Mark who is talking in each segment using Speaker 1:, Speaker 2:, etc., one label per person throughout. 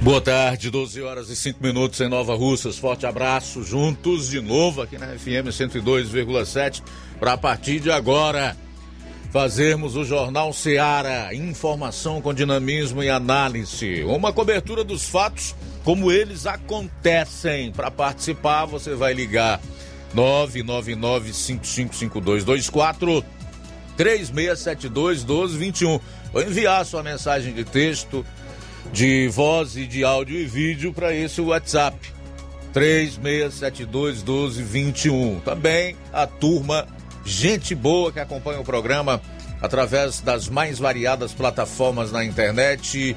Speaker 1: Boa tarde, 12 horas e 5 minutos em Nova Russas. Forte abraço, juntos de novo aqui na FM 102,7 para a partir de agora fazermos o Jornal Seara, informação com dinamismo e análise, uma cobertura dos fatos como eles acontecem. Para participar, você vai ligar 999555224 3672 1221 ou enviar sua mensagem de texto, de voz e de áudio e vídeo para esse WhatsApp 3672 1221. Também a turma gente boa que acompanha o programa através das mais variadas plataformas na internet,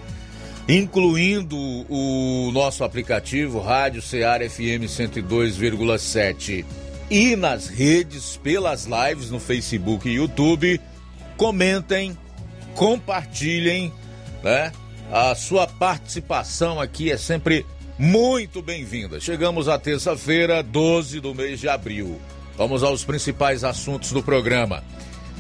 Speaker 1: incluindo o nosso aplicativo Rádio Ceará FM 102,7 e nas redes pelas lives no Facebook e YouTube. Comentem, compartilhem, né? A sua participação aqui é sempre muito bem-vinda. Chegamos à terça-feira, 12 do mês de abril. Vamos aos principais assuntos do programa.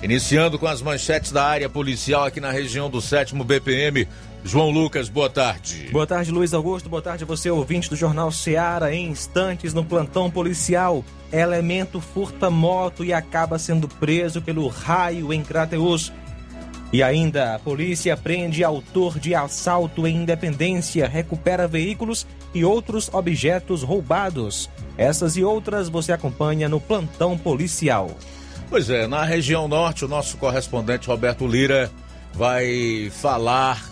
Speaker 1: Iniciando com as manchetes da área policial aqui na região do 7 BPM. João Lucas, boa tarde.
Speaker 2: Boa tarde, Luiz Augusto. Boa tarde, você ouvinte do Jornal Seara. Em instantes, no plantão policial, elemento furta moto e acaba sendo preso pelo raio em Crateus. E ainda, a polícia prende autor de assalto em Independência, recupera veículos e outros objetos roubados. Essas e outras você acompanha no plantão policial.
Speaker 1: Pois é, na região norte, o nosso correspondente Roberto Lira vai falar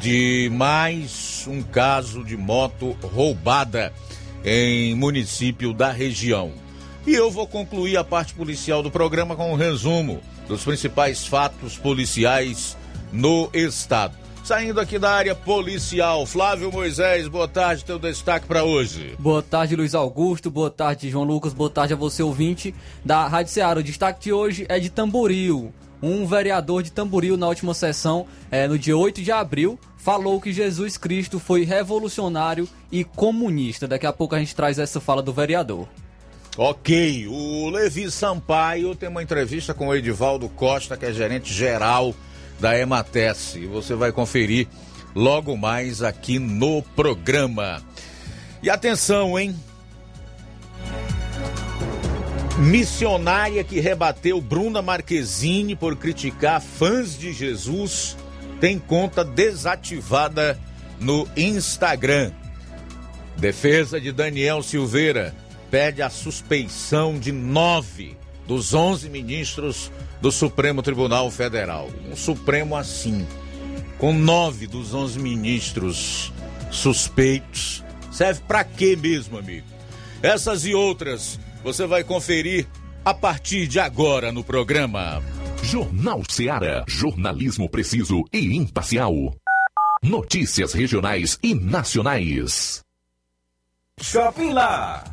Speaker 1: de mais um caso de moto roubada em município da região. E eu vou concluir a parte policial do programa com um resumo dos principais fatos policiais no estado. Saindo aqui da área policial, Flávio Moisés, boa tarde, teu destaque para hoje.
Speaker 3: Boa tarde, Luiz Augusto, boa tarde, João Lucas, boa tarde a você, ouvinte da Rádio Ceará. O destaque de hoje é de Tamboril. Um vereador de Tamboril, na última sessão, é, no dia 8 de abril, falou que Jesus Cristo foi revolucionário e comunista. Daqui a pouco a gente traz essa fala do vereador.
Speaker 1: Ok, o Levi Sampaio tem uma entrevista com o Edivaldo Costa, que é gerente geral da Emates. E você vai conferir logo mais aqui no programa. E atenção, hein? Missionária que rebateu Bruna Marquezine por criticar fãs de Jesus tem conta desativada no Instagram. Defesa de Daniel Silveira pede a suspeição de nove dos onze ministros do Supremo Tribunal Federal. Um Supremo assim, com nove dos onze ministros suspeitos. Serve para quê mesmo, amigo? Essas e outras você vai conferir a partir de agora no programa.
Speaker 4: Jornal Ceará, jornalismo preciso e imparcial. Notícias regionais e nacionais.
Speaker 5: Shopping Lá.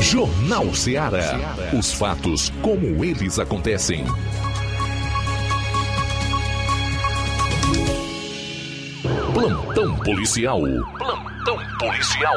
Speaker 6: Jornal Ceará. Os fatos como eles acontecem. Plantão policial. Plantão policial.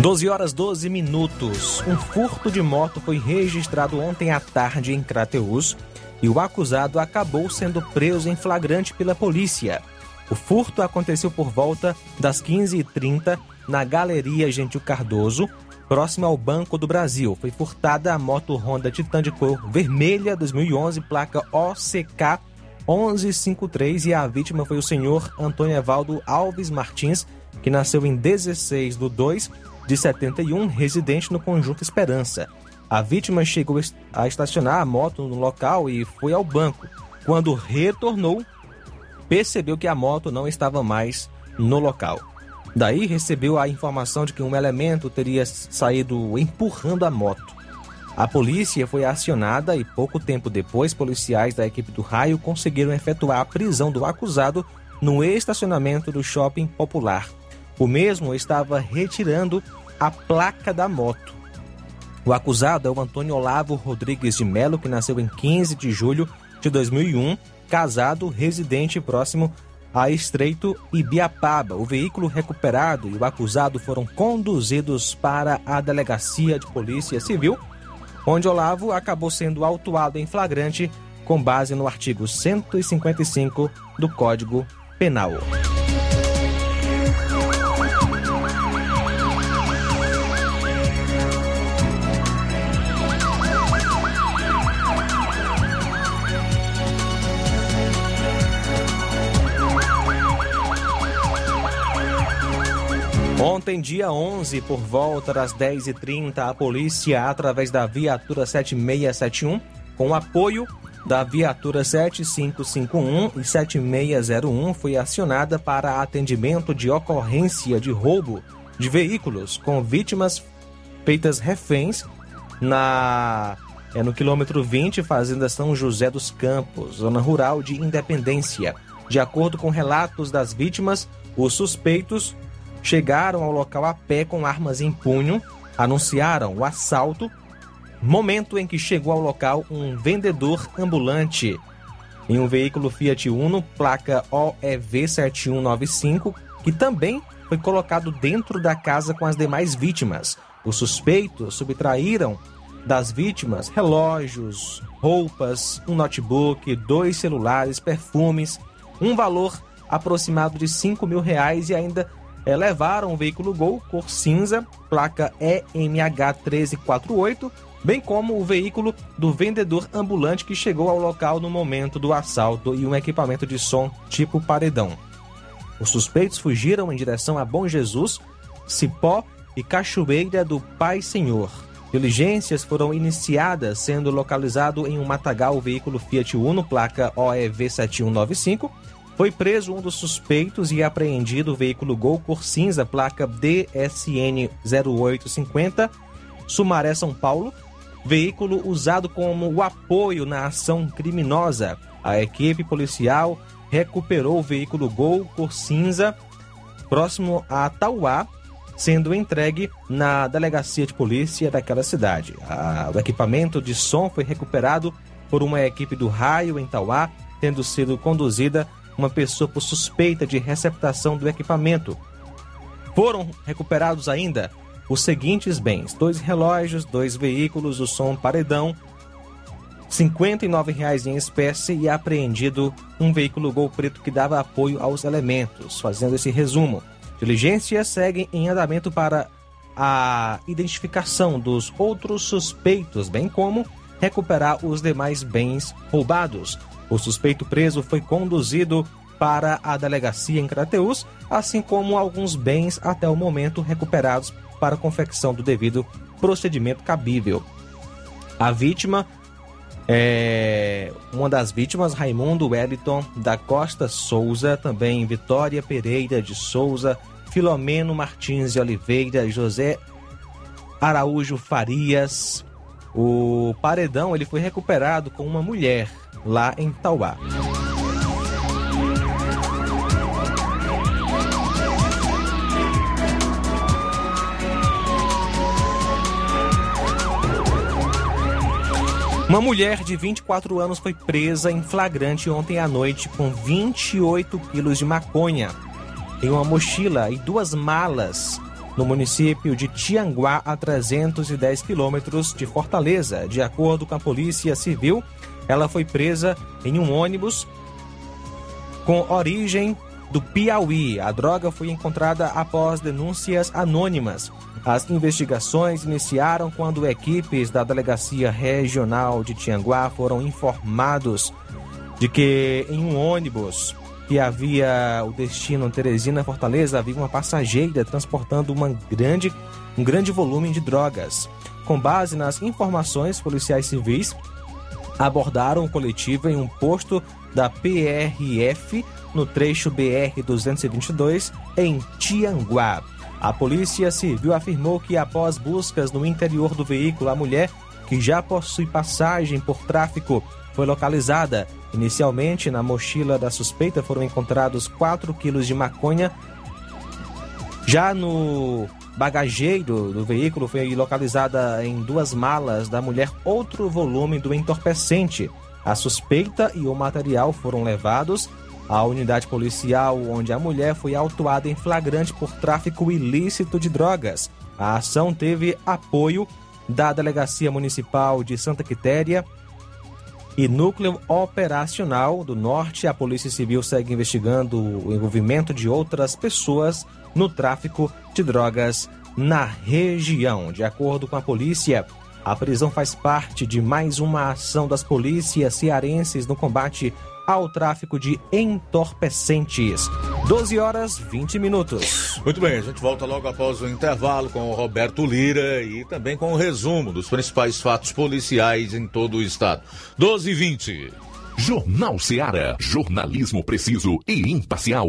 Speaker 2: 12 horas 12 minutos. Um furto de moto foi registrado ontem à tarde em Crateús e o acusado acabou sendo preso em flagrante pela polícia. O furto aconteceu por volta das 15h30 na Galeria Gentil Cardoso, próximo ao Banco do Brasil. Foi furtada a moto Honda Titan de cor vermelha 2011, placa OCK 1153 e a vítima foi o senhor Antônio Evaldo Alves Martins, que nasceu em 16 de 2 de 71, residente no Conjunto Esperança. A vítima chegou a estacionar a moto no local e foi ao banco. Quando retornou, percebeu que a moto não estava mais no local. Daí recebeu a informação de que um elemento teria saído empurrando a moto. A polícia foi acionada e pouco tempo depois, policiais da equipe do raio conseguiram efetuar a prisão do acusado no estacionamento do shopping popular. O mesmo estava retirando a placa da moto. O acusado é o Antônio Olavo Rodrigues de Melo, que nasceu em 15 de julho de 2001, casado, residente próximo a Estreito Ibiapaba. O veículo recuperado e o acusado foram conduzidos para a Delegacia de Polícia Civil, onde Olavo acabou sendo autuado em flagrante com base no artigo 155 do Código Penal. Ontem, dia 11, por volta das 10h30, a polícia, através da viatura 7671, com apoio da viatura 7551 e 7601, foi acionada para atendimento de ocorrência de roubo de veículos com vítimas feitas reféns na é no quilômetro 20, Fazenda São José dos Campos, zona rural de Independência. De acordo com relatos das vítimas, os suspeitos chegaram ao local a pé com armas em punho, anunciaram o assalto, momento em que chegou ao local um vendedor ambulante em um veículo Fiat Uno, placa OEV 7195, que também foi colocado dentro da casa com as demais vítimas. Os suspeitos subtraíram das vítimas relógios, roupas, um notebook, dois celulares, perfumes, um valor aproximado de 5 mil reais e ainda é, levaram um veículo Gol cor cinza, placa EMH 1348, bem como o veículo do vendedor ambulante que chegou ao local no momento do assalto e um equipamento de som tipo paredão. Os suspeitos fugiram em direção a Bom Jesus, Cipó e Cachoeira do Pai Senhor. Diligências foram iniciadas, sendo localizado em um matagal o veículo Fiat Uno, placa OEV 7195. Foi preso um dos suspeitos e apreendido o veículo Gol cor cinza, placa DSN 0850, Sumaré, São Paulo. Veículo usado como apoio na ação criminosa. A equipe policial recuperou o veículo Gol cor cinza próximo a Tauá, sendo entregue na delegacia de polícia daquela cidade. O equipamento de som foi recuperado por uma equipe do raio em Tauá, tendo sido conduzida uma pessoa por suspeita de receptação do equipamento. Foram recuperados ainda os seguintes bens: dois relógios, dois veículos, o som paredão, 59 reais em espécie e apreendido um veículo Gol preto que dava apoio aos elementos. Fazendo esse resumo, diligências seguem em andamento para a identificação dos outros suspeitos, bem como recuperar os demais bens roubados. O suspeito preso foi conduzido para a delegacia em Crateús, assim como alguns bens até o momento recuperados para a confecção do devido procedimento cabível. A vítima é uma das vítimas, Raimundo Wellington da Costa Souza, também Vitória Pereira de Souza, Filomeno Martins de Oliveira, José Araújo Farias. O paredão ele foi recuperado com uma mulher lá em Tauá. Uma mulher de 24 anos foi presa em flagrante ontem à noite com 28 quilos de maconha em uma mochila e duas malas no município de Tianguá, a 310 quilômetros de Fortaleza. De acordo com a Polícia Civil, ela foi presa em um ônibus com origem do Piauí. A droga foi encontrada após denúncias anônimas. As investigações iniciaram quando equipes da Delegacia Regional de Tianguá foram informados de que em um ônibus que havia o destino Teresina Fortaleza havia uma passageira transportando uma grande, um grande volume de drogas. Com base nas informações, policiais civis abordaram o coletivo em um posto da PRF no trecho BR-222 em Tianguá. A Polícia Civil afirmou que após buscas no interior do veículo, a mulher, que já possui passagem por tráfico, foi localizada. Inicialmente, na mochila da suspeita foram encontrados 4 quilos de maconha. Já no bagageiro do veículo foi localizada em duas malas da mulher outro volume do entorpecente. A suspeita e o material foram levados à unidade policial, onde a mulher foi autuada em flagrante por tráfico ilícito de drogas. A ação teve apoio da Delegacia Municipal de Santa Quitéria e Núcleo Operacional do Norte. A Polícia Civil segue investigando o envolvimento de outras pessoas no tráfico de drogas na região. De acordo com a polícia, a prisão faz parte de mais uma ação das polícias cearenses no combate ao tráfico de entorpecentes. 12 horas 20 minutos.
Speaker 1: Muito bem, a gente volta logo após o intervalo com o Roberto Lira e também com o resumo dos principais fatos policiais em todo o estado. 12 e 20.
Speaker 6: Jornal Seara. Jornalismo preciso e imparcial.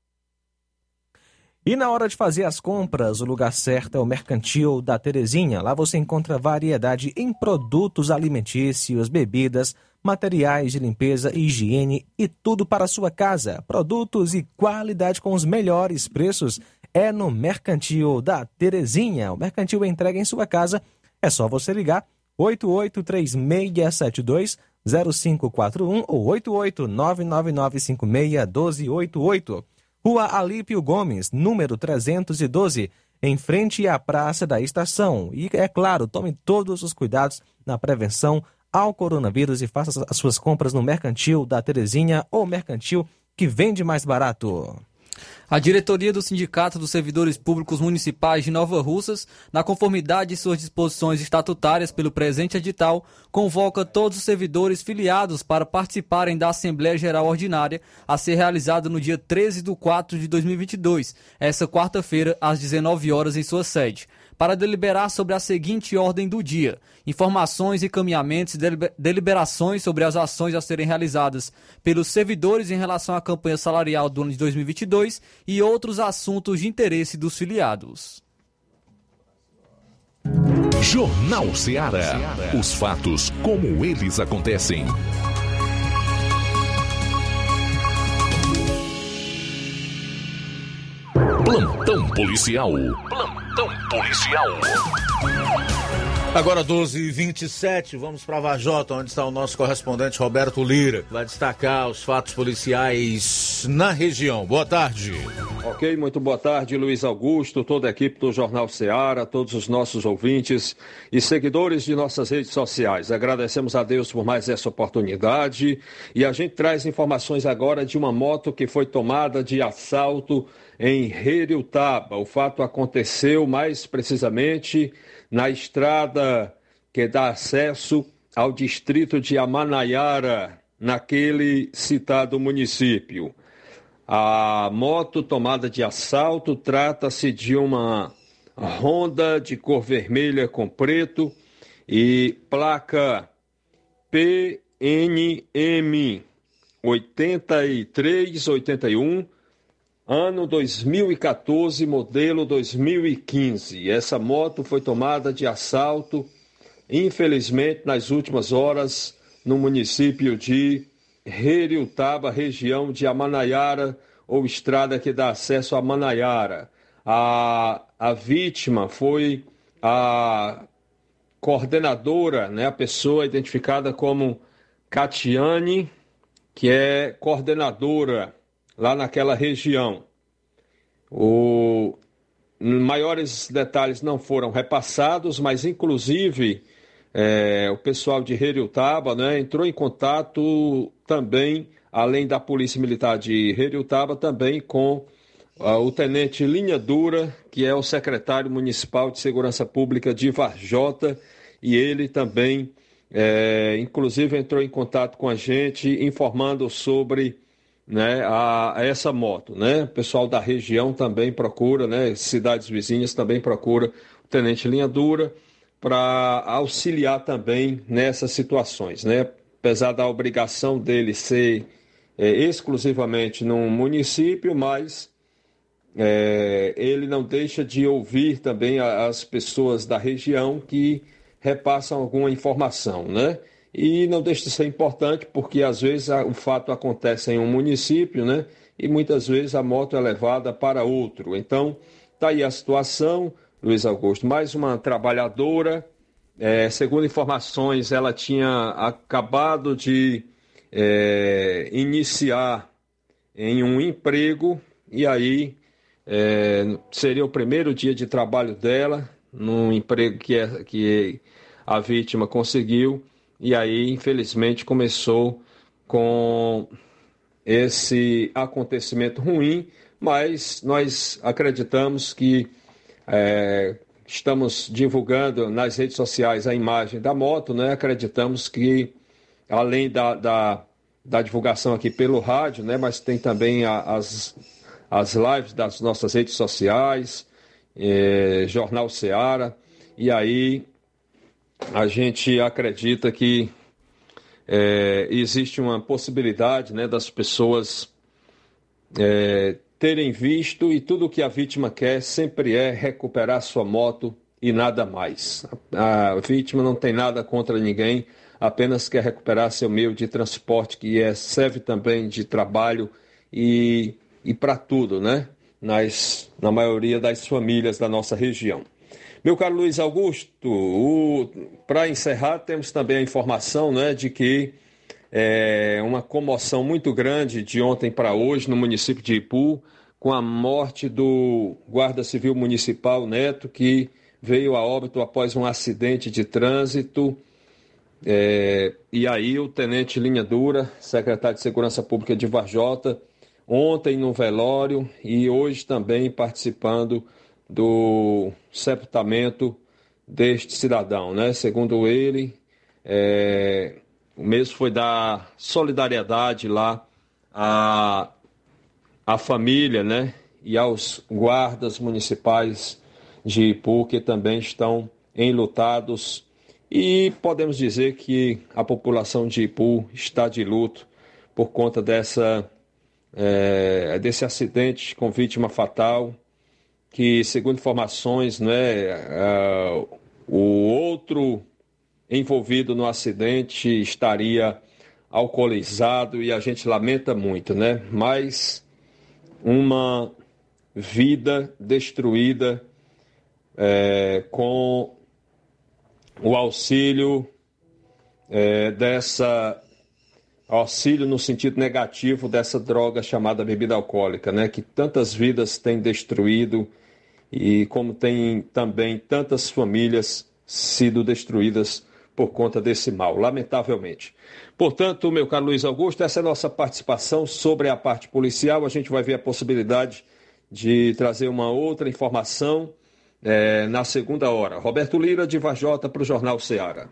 Speaker 2: E na hora de fazer as compras, o lugar certo é o Mercantil da Terezinha. Lá você encontra variedade em produtos alimentícios, bebidas, materiais de limpeza higiene e tudo para a sua casa. Produtos e qualidade com os melhores preços é no Mercantil da Terezinha. O Mercantil entrega em sua casa. É só você ligar 883672 0541 ou 88999561288. Rua Alípio Gomes, número 312, em frente à Praça da Estação. E, é claro, tome todos os cuidados na prevenção ao coronavírus e faça as suas compras no Mercantil da Terezinha ou Mercantil que vende mais barato.
Speaker 3: A diretoria do Sindicato dos Servidores Públicos Municipais de Nova Russas, na conformidade de suas disposições estatutárias pelo presente edital, convoca todos os servidores filiados para participarem da Assembleia Geral Ordinária a ser realizada no dia 13 de 4 de 2022, essa quarta-feira, às 19 horas em sua sede para deliberar sobre a seguinte ordem do dia: informações, encaminhamentos e deliberações sobre as ações a serem realizadas pelos servidores em relação à campanha salarial do ano de 2022 e outros assuntos de interesse dos filiados.
Speaker 6: Jornal Ceará. Os fatos como eles acontecem. Plantão policial. Plantão policial.
Speaker 1: Agora 12h27, vamos para Vajota, onde está o nosso correspondente Roberto Lira, vai destacar os fatos policiais na região. Boa tarde.
Speaker 7: Ok, muito boa tarde, Luiz Augusto, toda a equipe do Jornal Ceará, todos os nossos ouvintes e seguidores de nossas redes sociais. Agradecemos a Deus por mais essa oportunidade e a gente traz informações agora de uma moto que foi tomada de assalto em Reriutaba. O fato aconteceu mais precisamente na estrada que dá acesso ao distrito de Amanaiara, naquele citado município. A moto tomada de assalto trata-se de uma Honda de cor vermelha com preto e placa PNM 8381 ano 2014, modelo 2015. Essa moto foi tomada de assalto, infelizmente, nas últimas horas, no município de Reriutaba, região de Amanaiara, ou estrada que dá acesso a Manaiara. A, a vítima foi a coordenadora, né, a pessoa identificada como Catiane, que é coordenadora lá naquela região. O, maiores detalhes não foram repassados, mas inclusive é, o pessoal de Heriutaba né, entrou em contato também, além da Polícia Militar de Heriutaba, também com uh, o Tenente Linha Dura, que é o secretário municipal de Segurança Pública de Varjota, e ele também, é, inclusive, entrou em contato com a gente, informando sobre né, a, a, essa moto. Né? O pessoal da região também procura, né, cidades vizinhas também procura o Tenente Linha Dura para auxiliar também nessas situações. Né? Apesar da obrigação dele ser é, exclusivamente num município, mas é, ele não deixa de ouvir também as pessoas da região que repassam alguma informação, né? E não deixa de ser importante porque às vezes o fato acontece em um município, né? E muitas vezes a moto é levada para outro. Então, tá aí a situação, Luiz Augusto. Mais uma trabalhadora, é, segundo informações, ela tinha acabado de é, iniciar em um emprego e aí é, seria o primeiro dia de trabalho dela num emprego que, é, que a vítima conseguiu e aí, infelizmente, começou com esse acontecimento ruim, mas nós acreditamos que é, estamos divulgando nas redes sociais a imagem da moto, né? Acreditamos que, além da, da, da divulgação aqui pelo rádio, né? Mas tem também a, as, as lives das nossas redes sociais, é, Jornal Seara, e aí a gente acredita que é, existe uma possibilidade né, das pessoas é, terem visto e tudo o que a vítima quer sempre é recuperar sua moto e nada mais. A, a vítima não tem nada contra ninguém, apenas quer recuperar seu meio de transporte que é, serve também de trabalho e, e para tudo, né? Nas, na maioria das famílias da nossa região. Meu caro Luiz Augusto, para encerrar, temos também a informação né, de que é uma comoção muito grande de ontem para hoje no município de Ipu, com a morte do guarda civil municipal Neto, que veio a óbito após um acidente de trânsito. É, e aí o tenente Linha Dura, secretário de Segurança Pública de Varjota, ontem no velório e hoje também participando do sepultamento deste cidadão, né? Segundo ele, é, o mesmo foi dar solidariedade lá à, à família, né? E aos guardas municipais de Ipu que também estão enlutados. E podemos dizer que a população de Ipu está de luto por conta dessa, é, desse acidente com vítima fatal que, segundo informações, né, uh, o outro envolvido no acidente estaria alcoolizado e a gente lamenta muito, né? Mas uma vida destruída é, com o auxílio é, dessa auxílio no sentido negativo dessa droga chamada bebida alcoólica, né? Que tantas vidas tem destruído e como tem também tantas famílias sido destruídas por conta desse mal, lamentavelmente. Portanto, meu caro Luiz Augusto, essa é a nossa participação sobre a parte policial. A gente vai ver a possibilidade de trazer uma outra informação é, na segunda hora. Roberto Lira, de Vajota, para o Jornal Ceará.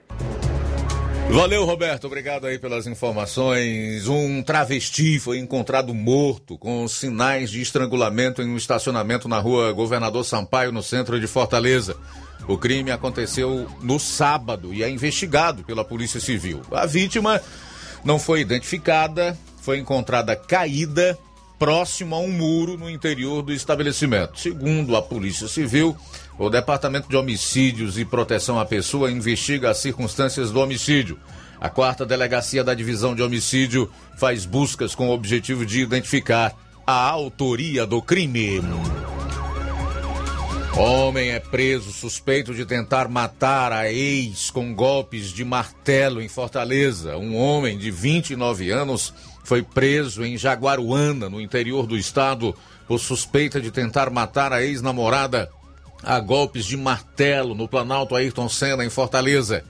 Speaker 1: Valeu, Roberto. Obrigado aí pelas informações. Um travesti foi encontrado morto com sinais de estrangulamento em um estacionamento na rua Governador Sampaio, no centro de Fortaleza. O crime aconteceu no sábado e é investigado pela Polícia Civil. A vítima não foi identificada, foi encontrada caída próximo a um muro no interior do estabelecimento. Segundo a Polícia Civil, o Departamento de Homicídios e Proteção à Pessoa investiga as circunstâncias do homicídio. A quarta delegacia da Divisão de Homicídio faz buscas com o objetivo de identificar a autoria do crime. Homem é preso suspeito de tentar matar a ex com golpes de martelo em Fortaleza. Um homem de 29 anos foi preso em Jaguaruana, no interior do estado, por suspeita de tentar matar a ex-namorada a golpes de martelo no Planalto Ayrton Senna, em Fortaleza.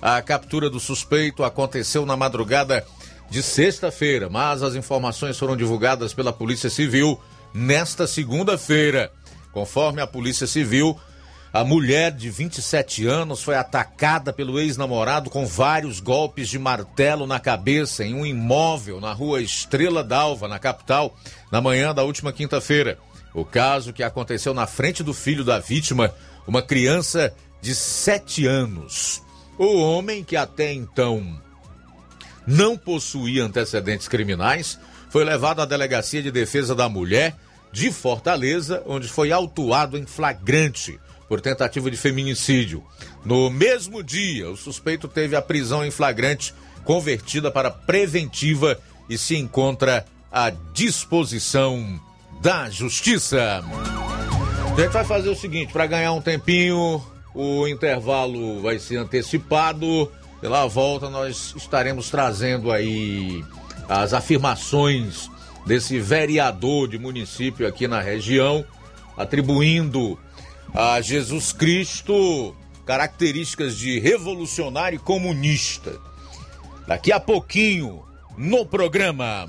Speaker 1: A captura do suspeito aconteceu na madrugada de sexta-feira, mas as informações foram divulgadas pela Polícia Civil nesta segunda-feira. Conforme a Polícia Civil, a mulher de 27 anos foi atacada pelo ex-namorado com vários golpes de martelo na cabeça em um imóvel na rua Estrela d'Alva, na capital, na manhã da última quinta-feira. O caso que aconteceu na frente do filho da vítima, uma criança de 7 anos. O homem, que até então não possuía antecedentes criminais, foi levado à Delegacia de Defesa da Mulher de Fortaleza, onde foi autuado em flagrante por tentativa de feminicídio. No mesmo dia, o suspeito teve a prisão em flagrante convertida para preventiva e se encontra à disposição da Justiça. A gente vai fazer o seguinte, para ganhar um tempinho, o intervalo vai ser antecipado. Pela volta nós estaremos trazendo aí as afirmações desse vereador de município aqui na região, atribuindo a Jesus Cristo características de revolucionário comunista. Daqui a pouquinho, no programa.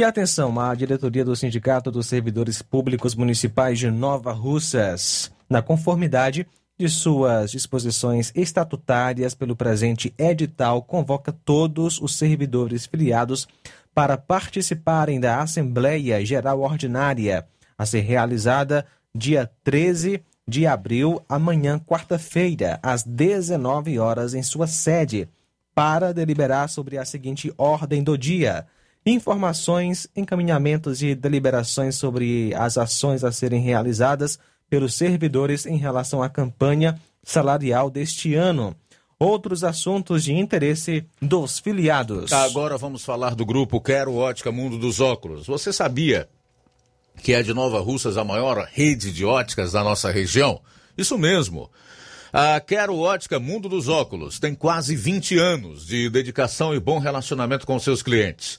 Speaker 2: E atenção, a diretoria do Sindicato dos Servidores Públicos Municipais de Nova Russas, na conformidade de suas disposições estatutárias pelo presente edital, convoca todos os servidores filiados para participarem da Assembleia Geral Ordinária, a ser realizada dia 13 de abril, amanhã, quarta-feira, às 19 horas, em sua sede, para deliberar sobre a seguinte ordem do dia informações, encaminhamentos e deliberações sobre as ações a serem realizadas pelos servidores em relação à campanha salarial deste ano. Outros assuntos de interesse dos filiados.
Speaker 1: Agora vamos falar do grupo Quero Ótica Mundo dos Óculos. Você sabia que é de Nova Russas a maior rede de óticas da nossa região? Isso mesmo. A Quero Ótica Mundo dos Óculos tem quase 20 anos de dedicação e bom relacionamento com seus clientes.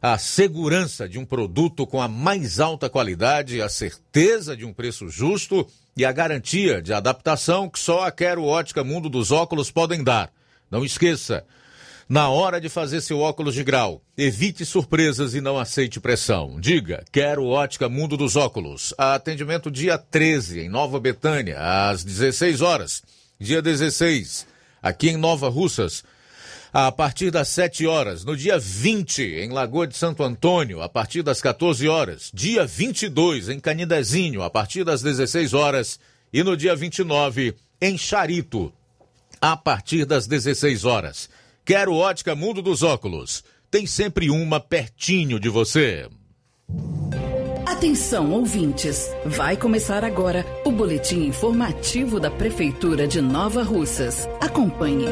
Speaker 1: a segurança de um produto com a mais alta qualidade, a certeza de um preço justo e a garantia de adaptação que só a Quero Ótica Mundo dos Óculos podem dar. Não esqueça, na hora de fazer seu óculos de grau, evite surpresas e não aceite pressão. Diga, Quero Ótica Mundo dos Óculos. Atendimento dia 13, em Nova Betânia, às 16 horas. Dia 16, aqui em Nova Russas a partir das 7 horas. No dia 20, em Lagoa de Santo Antônio, a partir das 14 horas. Dia 22, em Canidezinho, a partir das 16 horas. E no dia 29, em Charito, a partir das 16 horas. Quero ótica Mundo dos Óculos. Tem sempre uma pertinho de você.
Speaker 8: Atenção, ouvintes! Vai começar agora o boletim informativo da Prefeitura de Nova Russas. Acompanhe.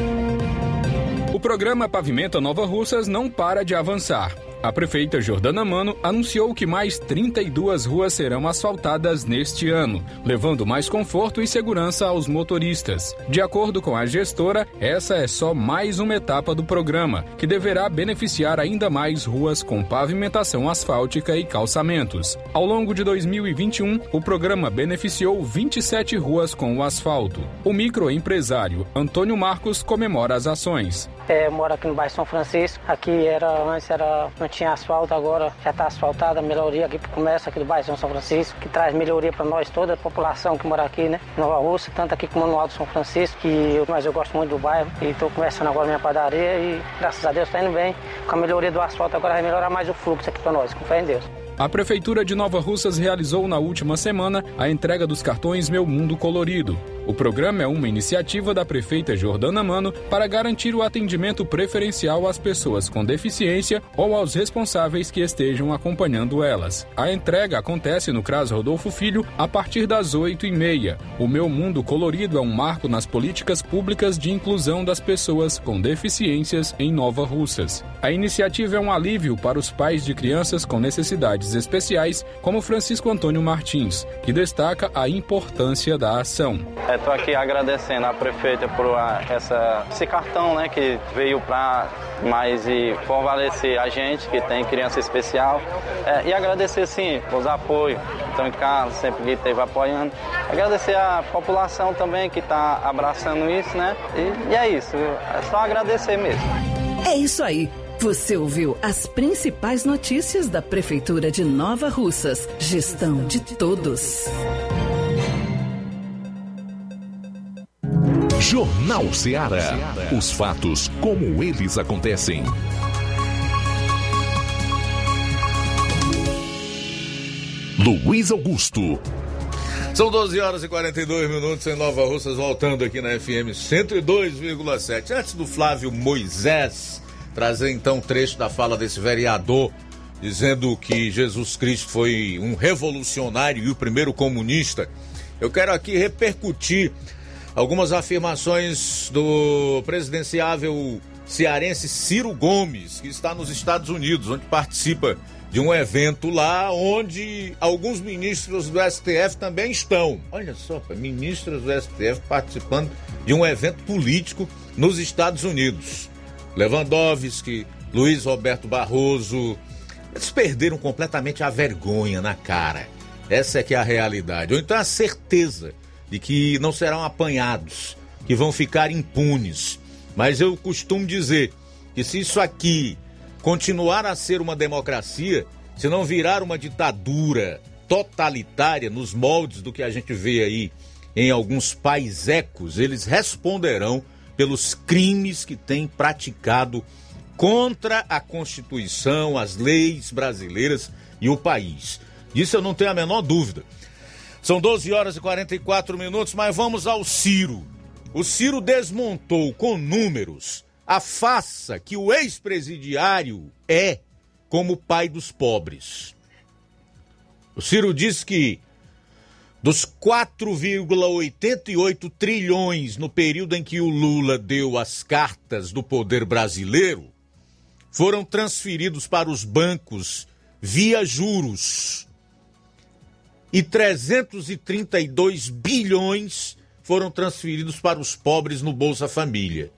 Speaker 9: Programa Pavimenta Nova Russas não para de avançar. A prefeita Jordana Mano anunciou que mais 32 ruas serão asfaltadas neste ano, levando mais conforto e segurança aos motoristas. De acordo com a gestora, essa é só mais uma etapa do programa, que deverá beneficiar ainda mais ruas com pavimentação asfáltica e calçamentos. Ao longo de 2021, o programa beneficiou 27 ruas com o asfalto. O microempresário Antônio Marcos comemora as ações.
Speaker 10: É, moro aqui no bairro São Francisco. Aqui era antes era não tinha asfalto, agora já está asfaltada, melhoria aqui para o comércio aqui do bairro São Francisco, que traz melhoria para nós toda a população que mora aqui, né? Nova Rússia, tanto aqui como no Alto São Francisco, que eu, mas eu gosto muito do bairro e estou começando agora minha padaria e graças a Deus está indo bem. Com a melhoria do asfalto agora vai melhorar mais o fluxo aqui para nós, com fé em Deus.
Speaker 9: A Prefeitura de Nova Russas realizou na última semana a entrega dos cartões Meu Mundo Colorido. O programa é uma iniciativa da prefeita Jordana Mano para garantir o atendimento preferencial às pessoas com deficiência ou aos responsáveis que estejam acompanhando elas. A entrega acontece no CRAS Rodolfo Filho a partir das 8 e meia. O Meu Mundo Colorido é um marco nas políticas públicas de inclusão das pessoas com deficiências em Nova Russas. A iniciativa é um alívio para os pais de crianças com necessidades especiais, como Francisco Antônio Martins, que destaca a importância da ação.
Speaker 11: Estou aqui agradecendo a prefeita por a, essa, esse cartão né, que veio para mais e fortalecer a gente que tem criança especial. É, e agradecer sim os apoios que estão em casa, sempre que esteve apoiando. Agradecer a população também que está abraçando isso, né? E, e é isso, é só agradecer mesmo.
Speaker 8: É isso aí. Você ouviu as principais notícias da Prefeitura de Nova Russas. Gestão de todos.
Speaker 6: Jornal Ceará. Os fatos como eles acontecem. Luiz Augusto.
Speaker 1: São 12 horas e 42 minutos em Nova Russas, voltando aqui na FM 102,7. Antes do Flávio Moisés trazer então um trecho da fala desse vereador, dizendo que Jesus Cristo foi um revolucionário e o primeiro comunista, eu quero aqui repercutir algumas afirmações do presidenciável cearense Ciro Gomes, que está nos Estados Unidos, onde participa de um evento lá onde alguns ministros do STF também estão. Olha só, ministros do STF participando de um evento político nos Estados Unidos. Lewandowski, Luiz Roberto Barroso, eles perderam completamente a vergonha na cara. Essa é que é a realidade. Ou então a certeza de que não serão apanhados, que vão ficar impunes. Mas eu costumo dizer que se isso aqui continuar a ser uma democracia, se não virar uma ditadura totalitária nos moldes do que a gente vê aí em alguns paisecos, eles responderão pelos crimes que têm praticado contra a Constituição, as leis brasileiras e o país. Disso eu não tenho a menor dúvida. São 12 horas e 44 minutos, mas vamos ao Ciro. O Ciro desmontou com números a faça que o ex-presidiário é como pai dos pobres. O Ciro diz que dos 4,88 trilhões no período em que o Lula deu as cartas do poder brasileiro, foram transferidos para os bancos via juros. E 332 bilhões foram transferidos para os pobres no Bolsa Família.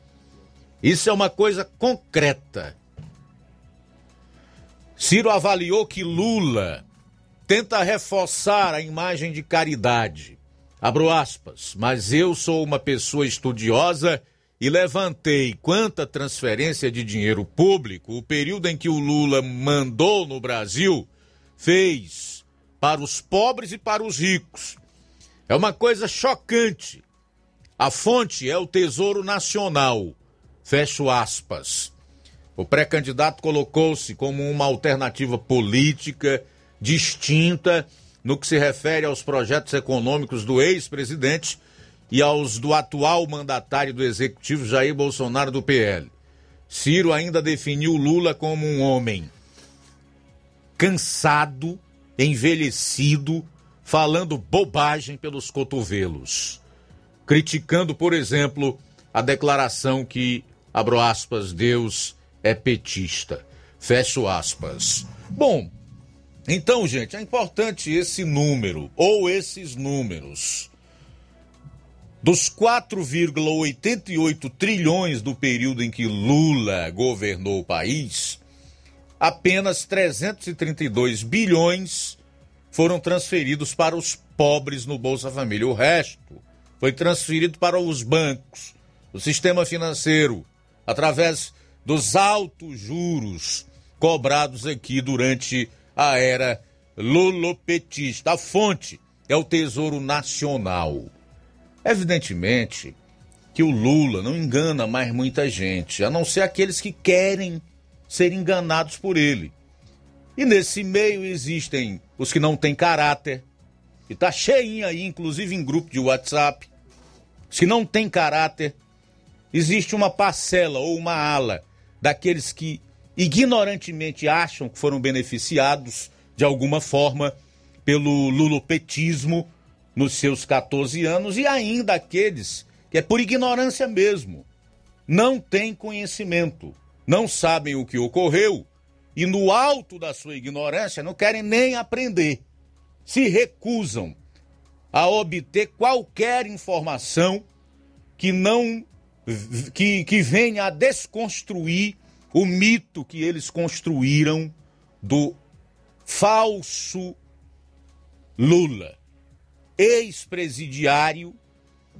Speaker 1: Isso é uma coisa concreta. Ciro avaliou que Lula tenta reforçar a imagem de caridade. Abro aspas, mas eu sou uma pessoa estudiosa e levantei quanta transferência de dinheiro público o período em que o Lula mandou no Brasil fez para os pobres e para os ricos. É uma coisa chocante. A fonte é o Tesouro Nacional Fecho aspas. O pré-candidato colocou-se como uma alternativa política distinta no que se refere aos projetos econômicos do ex-presidente e aos do atual mandatário do executivo Jair Bolsonaro do PL. Ciro ainda definiu Lula como um homem cansado, envelhecido, falando bobagem pelos cotovelos, criticando, por exemplo, a declaração que, abro aspas, Deus é petista. Fecho aspas. Bom, então, gente, é importante esse número, ou esses números. Dos 4,88 trilhões do período em que Lula governou o país, apenas 332 bilhões foram transferidos para os pobres no Bolsa Família. O resto foi transferido para os bancos, o sistema financeiro, através dos altos juros cobrados aqui durante a era lulopetista. A fonte é o Tesouro Nacional. Evidentemente que o Lula não engana mais muita gente, a não ser aqueles que querem ser enganados por ele. E nesse meio existem os que não têm caráter, e tá cheinho aí, inclusive em grupo de WhatsApp, que não têm caráter. Existe uma parcela ou uma ala daqueles que ignorantemente acham que foram beneficiados de alguma forma pelo lulopetismo nos seus 14 anos e ainda aqueles que é por ignorância mesmo, não têm conhecimento, não sabem o que ocorreu e no alto da sua ignorância não querem nem aprender. Se recusam a obter qualquer informação que não que, que venha a desconstruir o mito que eles construíram do falso Lula, ex-presidiário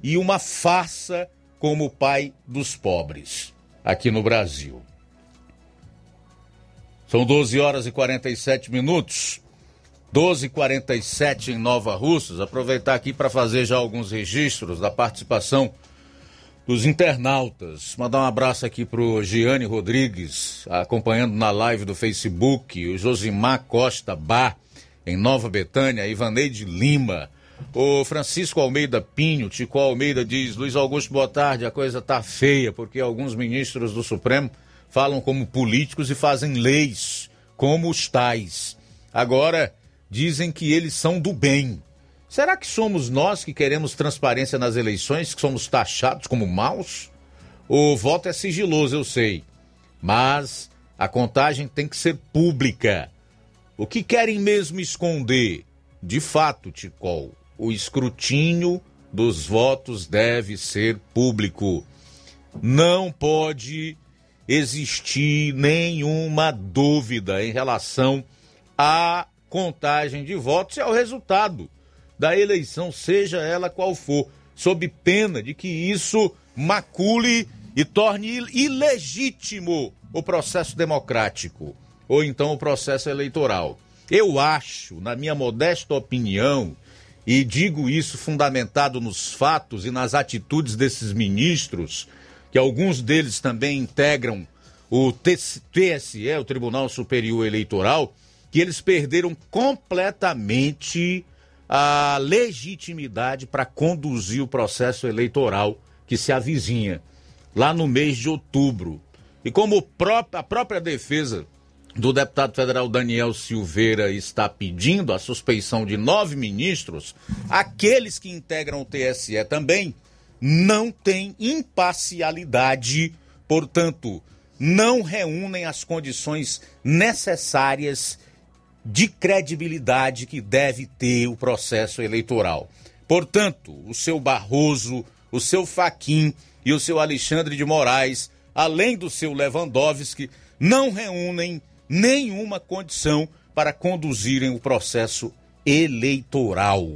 Speaker 1: e uma farsa como pai dos pobres aqui no Brasil. São 12 horas e 47 minutos. 12 e 47 em Nova Russas. Aproveitar aqui para fazer já alguns registros da participação dos internautas. Mandar um abraço aqui pro Giane Rodrigues, acompanhando na live do Facebook, o Josimar Costa Bar, em Nova Betânia, Ivaneide Lima, o Francisco Almeida Pinho, Tico Almeida diz, Luiz Augusto, boa tarde, a coisa tá feia, porque alguns ministros do Supremo falam como políticos e fazem leis como os tais. Agora, dizem que eles são do bem. Será que somos nós que queremos transparência nas eleições, que somos taxados como maus? O voto é sigiloso, eu sei, mas a contagem tem que ser pública. O que querem mesmo esconder? De fato, Ticol, o escrutínio dos votos deve ser público. Não pode existir nenhuma dúvida em relação à contagem de votos e ao resultado da eleição, seja ela qual for, sob pena de que isso macule e torne ilegítimo o processo democrático ou então o processo eleitoral. Eu acho, na minha modesta opinião, e digo isso fundamentado nos fatos e nas atitudes desses ministros, que alguns deles também integram o TSE, o Tribunal Superior Eleitoral, que eles perderam completamente a legitimidade para conduzir o processo eleitoral que se avizinha lá no mês de outubro. E como a própria defesa do deputado federal Daniel Silveira está pedindo a suspeição de nove ministros, aqueles que integram o TSE também não têm imparcialidade, portanto, não reúnem as condições necessárias de credibilidade que deve ter o processo eleitoral. Portanto, o seu Barroso, o seu Faquim e o seu Alexandre de Moraes, além do seu Lewandowski, não reúnem nenhuma condição para conduzirem o processo eleitoral.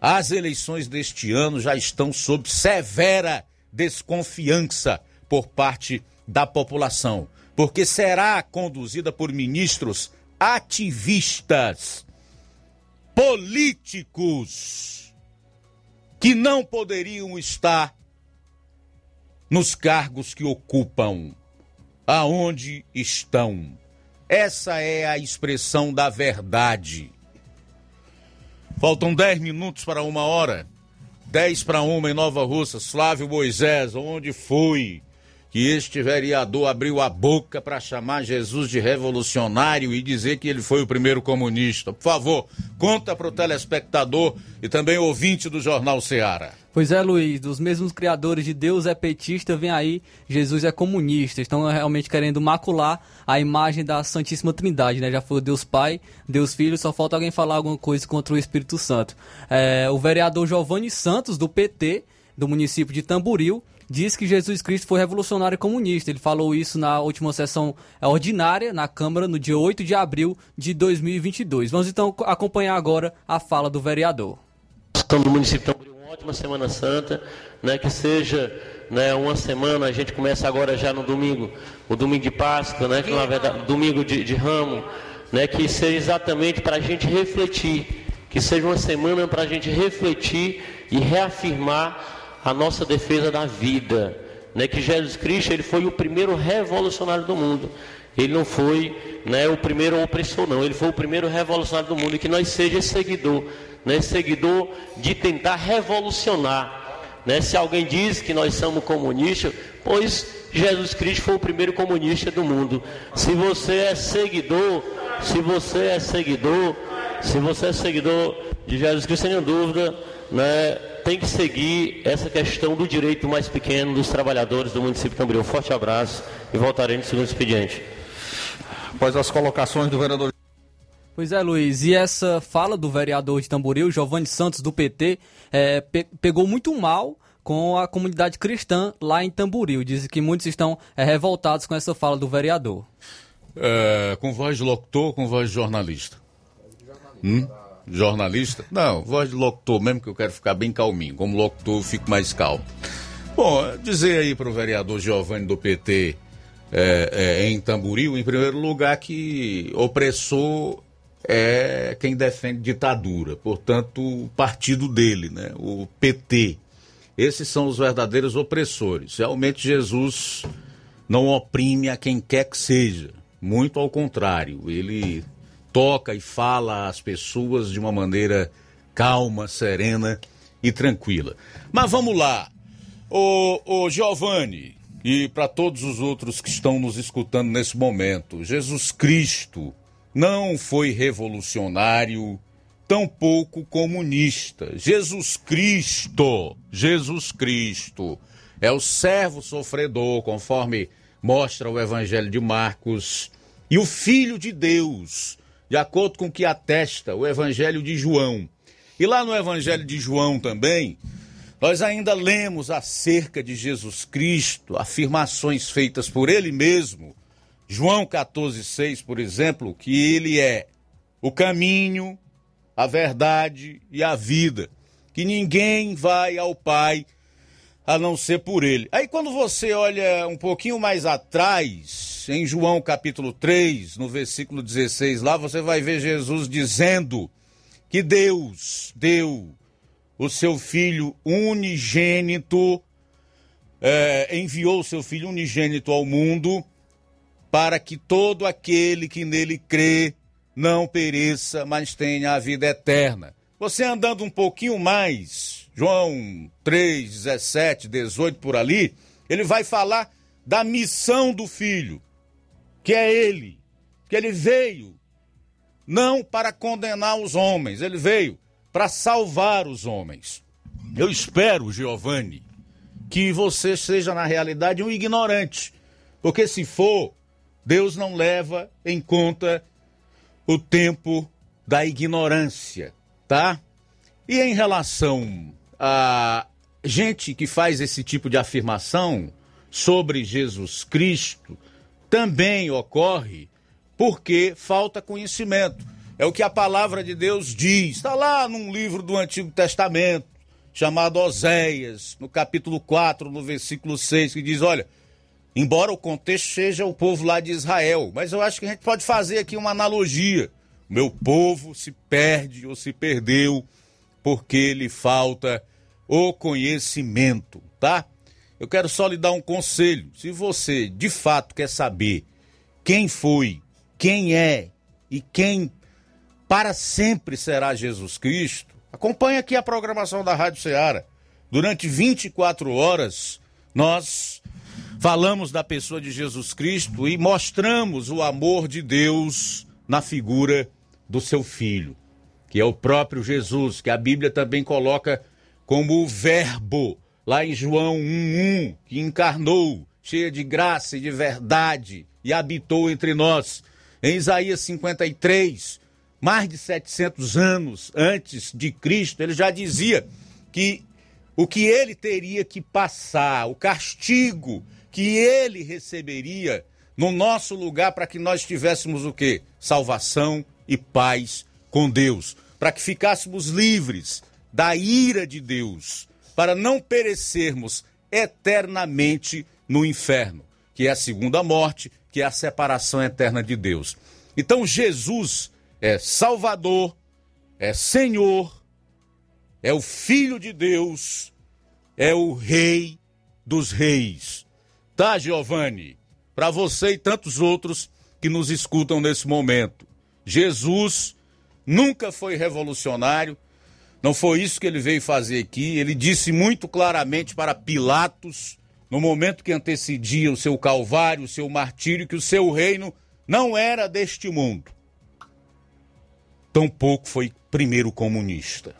Speaker 1: As eleições deste ano já estão sob severa desconfiança por parte da população, porque será conduzida por ministros ativistas, políticos, que não poderiam estar nos cargos que ocupam. Aonde estão? Essa é a expressão da verdade. Faltam 10 minutos para uma hora. 10 para uma em Nova Russa. Flávio Moisés, onde foi que este vereador abriu a boca para chamar Jesus de revolucionário e dizer que ele foi o primeiro comunista? Por favor, conta para o telespectador e também ouvinte do Jornal Seara.
Speaker 3: Pois é, Luiz, dos mesmos criadores de Deus é petista, vem aí, Jesus é comunista. Estão realmente querendo macular a imagem da Santíssima Trindade, né? Já foi Deus Pai, Deus Filho, só falta alguém falar alguma coisa contra o Espírito Santo. É, o vereador Giovanni Santos, do PT, do município de Tamboril, diz que Jesus Cristo foi revolucionário comunista. Ele falou isso na última sessão ordinária na Câmara no dia 8 de abril de 2022. Vamos então acompanhar agora a fala do vereador.
Speaker 12: Estamos no município de Tamboril, ótima Semana Santa, né, que seja né, uma semana, a gente começa agora já no domingo, o domingo de Páscoa, né, que na verdade, domingo de, de ramo, né, que seja exatamente para a gente refletir, que seja uma semana para a gente refletir e reafirmar a nossa defesa da vida, né? Que Jesus Cristo ele foi o primeiro revolucionário do mundo. Ele não foi né, o primeiro opressor, não. Ele foi o primeiro revolucionário do mundo. E que nós seja seguidor, né, seguidor de tentar revolucionar. Né? Se alguém diz que nós somos comunistas, pois Jesus Cristo foi o primeiro comunista do mundo. Se você é seguidor, se você é seguidor, se você é seguidor de Jesus Cristo, sem dúvida, né, tem que seguir essa questão do direito mais pequeno dos trabalhadores do município de Tamboril. Um forte abraço e voltarei no segundo expediente.
Speaker 1: Após as colocações do vereador.
Speaker 3: Pois é, Luiz, e essa fala do vereador de Tamboril, Giovanni Santos, do PT, é, pe pegou muito mal com a comunidade cristã lá em Tamboril. Diz que muitos estão é, revoltados com essa fala do vereador.
Speaker 1: É, com voz de locutor com voz de jornalista? Hum? jornalista. Não, voz de locutor mesmo, que eu quero ficar bem calminho. Como locutor, eu fico mais calmo. Bom, dizer aí para o vereador Giovanni do PT é, é, em Tamboril, em primeiro lugar, que opressor é quem defende ditadura, portanto, o partido dele, né? o PT. Esses são os verdadeiros opressores. Realmente, Jesus não oprime a quem quer que seja. Muito ao contrário, ele toca e fala às pessoas de uma maneira calma, serena e tranquila. Mas vamos lá. Ô Giovanni, e para todos os outros que estão nos escutando nesse momento, Jesus Cristo não foi revolucionário, tampouco comunista. Jesus Cristo, Jesus Cristo é o servo sofredor, conforme mostra o Evangelho de Marcos, e o Filho de Deus, de acordo com o que atesta o Evangelho de João. E lá no Evangelho de João também, nós ainda lemos acerca de Jesus Cristo, afirmações feitas por ele mesmo. João 14,6, por exemplo, que ele é o caminho, a verdade e a vida, que ninguém vai ao Pai a não ser por ele. Aí quando você olha um pouquinho mais atrás, em João capítulo 3, no versículo 16, lá você vai ver Jesus dizendo que Deus deu o seu filho unigênito, é, enviou o seu filho unigênito ao mundo para que todo aquele que nele crê não pereça, mas tenha a vida eterna. Você andando um pouquinho mais, João 3, 17, 18 por ali, ele vai falar da missão do filho que é ele, que ele veio não para condenar os homens, ele veio para salvar os homens. Eu espero, Giovanni, que você seja na realidade um ignorante, porque se for, Deus não leva em conta o tempo da ignorância, tá? E em relação a gente que faz esse tipo de afirmação sobre Jesus Cristo, também ocorre porque falta conhecimento. É o que a palavra de Deus diz. Está lá num livro do Antigo Testamento, chamado Oséias, no capítulo 4, no versículo 6, que diz: Olha, embora o contexto seja o povo lá de Israel, mas eu acho que a gente pode fazer aqui uma analogia. Meu povo se perde ou se perdeu porque lhe falta o conhecimento, tá? eu quero só lhe dar um conselho. Se você de fato quer saber quem foi, quem é e quem para sempre será Jesus Cristo, acompanhe aqui a programação da Rádio Ceará. Durante 24 horas, nós falamos da pessoa de Jesus Cristo e mostramos o amor de Deus na figura do seu filho, que é o próprio Jesus, que a Bíblia também coloca como o Verbo, lá em João 1:1, que encarnou, cheia de graça e de verdade, e habitou entre nós. Em Isaías 53, mais de 700 anos antes de Cristo, ele já dizia que o que ele teria que passar, o castigo que ele receberia no nosso lugar para que nós tivéssemos o quê? Salvação e paz com Deus, para que ficássemos livres da ira de Deus, para não perecermos eternamente no inferno, que é a segunda morte, que é a separação eterna de Deus. Então Jesus é Salvador, é Senhor, é o Filho de Deus, é o Rei dos Reis. Tá, Giovanni? Para você e tantos outros que nos escutam nesse momento. Jesus nunca foi revolucionário, não foi isso que ele veio fazer aqui. Ele disse muito claramente para Pilatos, no momento que antecedia o seu calvário, o seu martírio, que o seu reino não era deste mundo. Tampouco foi primeiro comunista.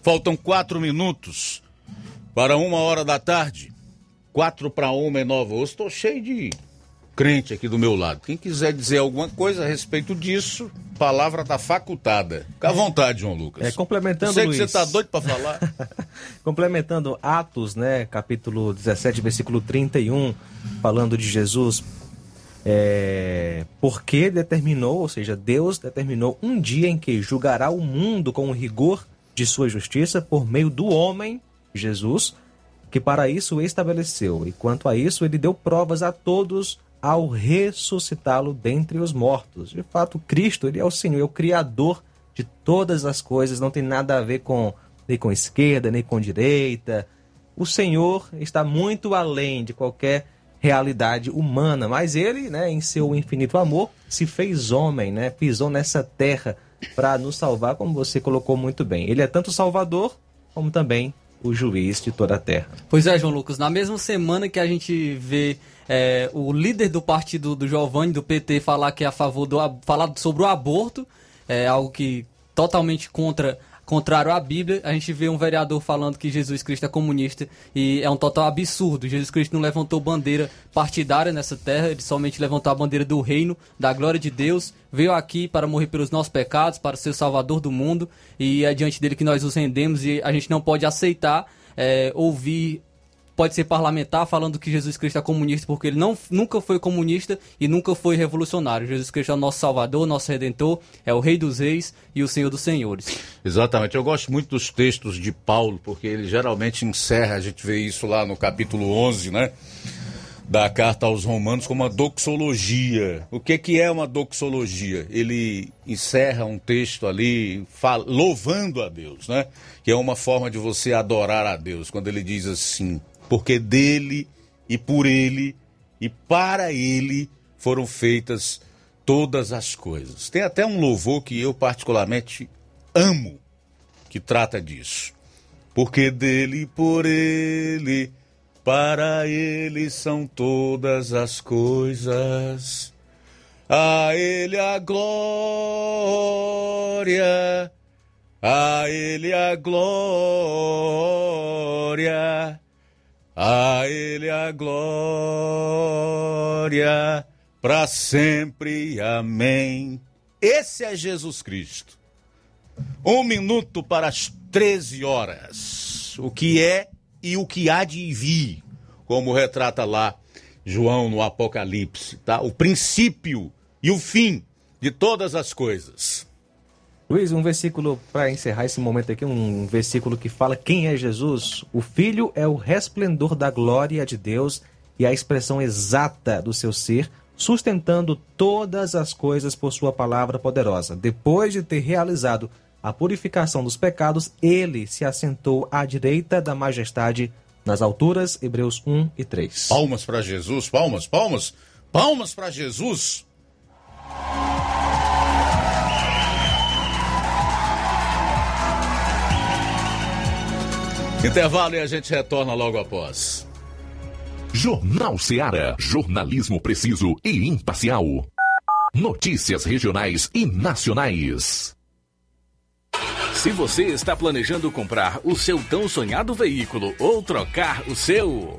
Speaker 1: Faltam quatro minutos para uma hora da tarde. Quatro para uma é nova. Eu estou cheio de crente aqui do meu lado. Quem quiser dizer alguma coisa a respeito disso, palavra está facultada. Fica à vontade, João Lucas.
Speaker 2: É, complementando,
Speaker 1: Sei
Speaker 2: Luiz.
Speaker 1: que você está doido para falar.
Speaker 2: complementando Atos, né, capítulo 17, versículo 31, falando de Jesus, é, porque determinou, ou seja, Deus determinou um dia em que julgará o mundo com o rigor de sua justiça por meio do homem, Jesus, que para isso estabeleceu. E quanto a isso, ele deu provas a todos ao ressuscitá-lo dentre os mortos. De fato, Cristo, ele é o Senhor, é o Criador de todas as coisas, não tem nada a ver com nem com esquerda, nem com direita. O Senhor está muito além de qualquer realidade humana, mas ele, né, em seu infinito amor, se fez homem, né, pisou nessa terra para nos salvar, como você colocou muito bem. Ele é tanto Salvador como também o juiz de toda a terra.
Speaker 3: Pois é, João Lucas, na mesma semana que a gente vê é, o líder do partido do Giovanni, do PT, falar que é a favor do falar sobre o aborto, é algo que totalmente contra contrário à Bíblia, a gente vê um vereador falando que Jesus Cristo é comunista e é um total absurdo. Jesus Cristo não levantou bandeira partidária nessa terra, ele somente levantou a bandeira do reino, da glória de Deus, veio aqui para morrer pelos nossos pecados, para ser o salvador do mundo e é diante dele que nós nos rendemos e a gente não pode aceitar é, ouvir pode ser parlamentar falando que Jesus Cristo é comunista porque ele não, nunca foi comunista e nunca foi revolucionário. Jesus Cristo é o nosso Salvador, nosso Redentor, é o Rei dos Reis e o Senhor dos Senhores.
Speaker 1: Exatamente. Eu gosto muito dos textos de Paulo, porque ele geralmente encerra, a gente vê isso lá no capítulo 11, né? Da carta aos Romanos como uma doxologia. O que, que é uma doxologia? Ele encerra um texto ali louvando a Deus, né? Que é uma forma de você adorar a Deus. Quando ele diz assim: porque dele e por ele e para ele foram feitas todas as coisas. Tem até um louvor que eu particularmente amo, que trata disso. Porque dele e por ele, para ele são todas as coisas. A ele a glória, a ele a glória. A Ele a glória para sempre. Amém. Esse é Jesus Cristo. Um minuto para as 13 horas. O que é e o que há de vir, como retrata lá João no Apocalipse, tá? O princípio e o fim de todas as coisas.
Speaker 2: Luiz, um versículo para encerrar esse momento aqui, um versículo que fala quem é Jesus. O Filho é o resplendor da glória de Deus e a expressão exata do seu ser, sustentando todas as coisas por sua palavra poderosa. Depois de ter realizado a purificação dos pecados, ele se assentou à direita da majestade nas alturas, Hebreus 1 e 3.
Speaker 1: Palmas para Jesus, palmas, palmas, palmas para Jesus. Intervalo e a gente retorna logo após.
Speaker 6: Jornal Seara. Jornalismo preciso e imparcial. Notícias regionais e nacionais.
Speaker 5: Se você está planejando comprar o seu tão sonhado veículo ou trocar o seu.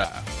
Speaker 4: ら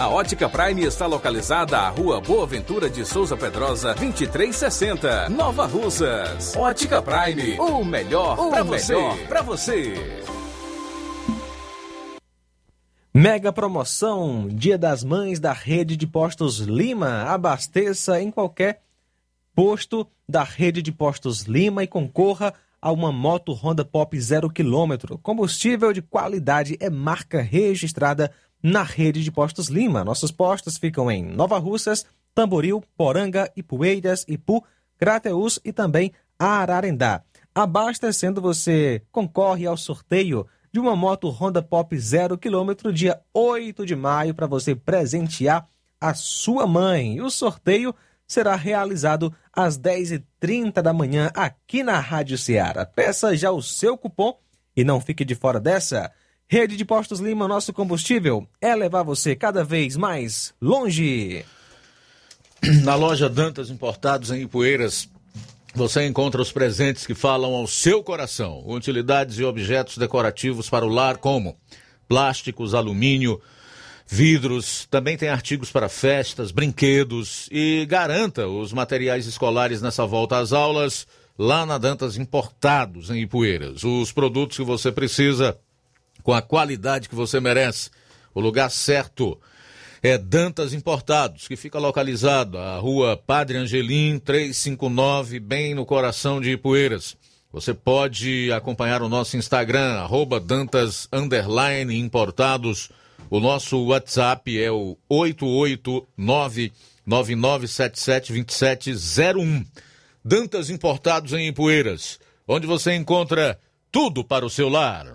Speaker 5: A Ótica Prime está localizada à Rua Boa Ventura de Souza Pedrosa, 2360, Nova Russas. Ótica Prime, o melhor para você. Pra você.
Speaker 2: Mega promoção Dia das Mães da Rede de Postos Lima. Abasteça em qualquer posto da Rede de Postos Lima e concorra a uma moto Honda Pop 0 km. Combustível de qualidade é marca registrada na rede de postos Lima. Nossos postos ficam em Nova Russas, Tamboril, Poranga, Ipueiras, Ipu, Crateús e também Ararendá. Abastecendo você concorre ao sorteio de uma moto Honda Pop 0 km dia 8 de maio para você presentear a sua mãe. E o sorteio será realizado às 10h30 da manhã aqui na Rádio Ceará. Peça já o seu cupom e não fique de fora dessa. Rede de Postos Lima, nosso combustível é levar você cada vez mais longe.
Speaker 1: Na loja Dantas Importados em Ipueiras, você encontra os presentes que falam ao seu coração. Utilidades e objetos decorativos para o lar, como plásticos, alumínio, vidros. Também tem artigos para festas, brinquedos. E garanta os materiais escolares nessa volta às aulas lá na Dantas Importados em Ipueiras. Os produtos que você precisa com a qualidade que você merece. O lugar certo é Dantas Importados, que fica localizado à rua Padre Angelim 359, bem no coração de Ipueiras. Você pode acompanhar o nosso Instagram, arroba Dantas Importados. O nosso WhatsApp é o 889-9977-2701. Dantas Importados em Ipueiras, onde você encontra tudo para o seu lar.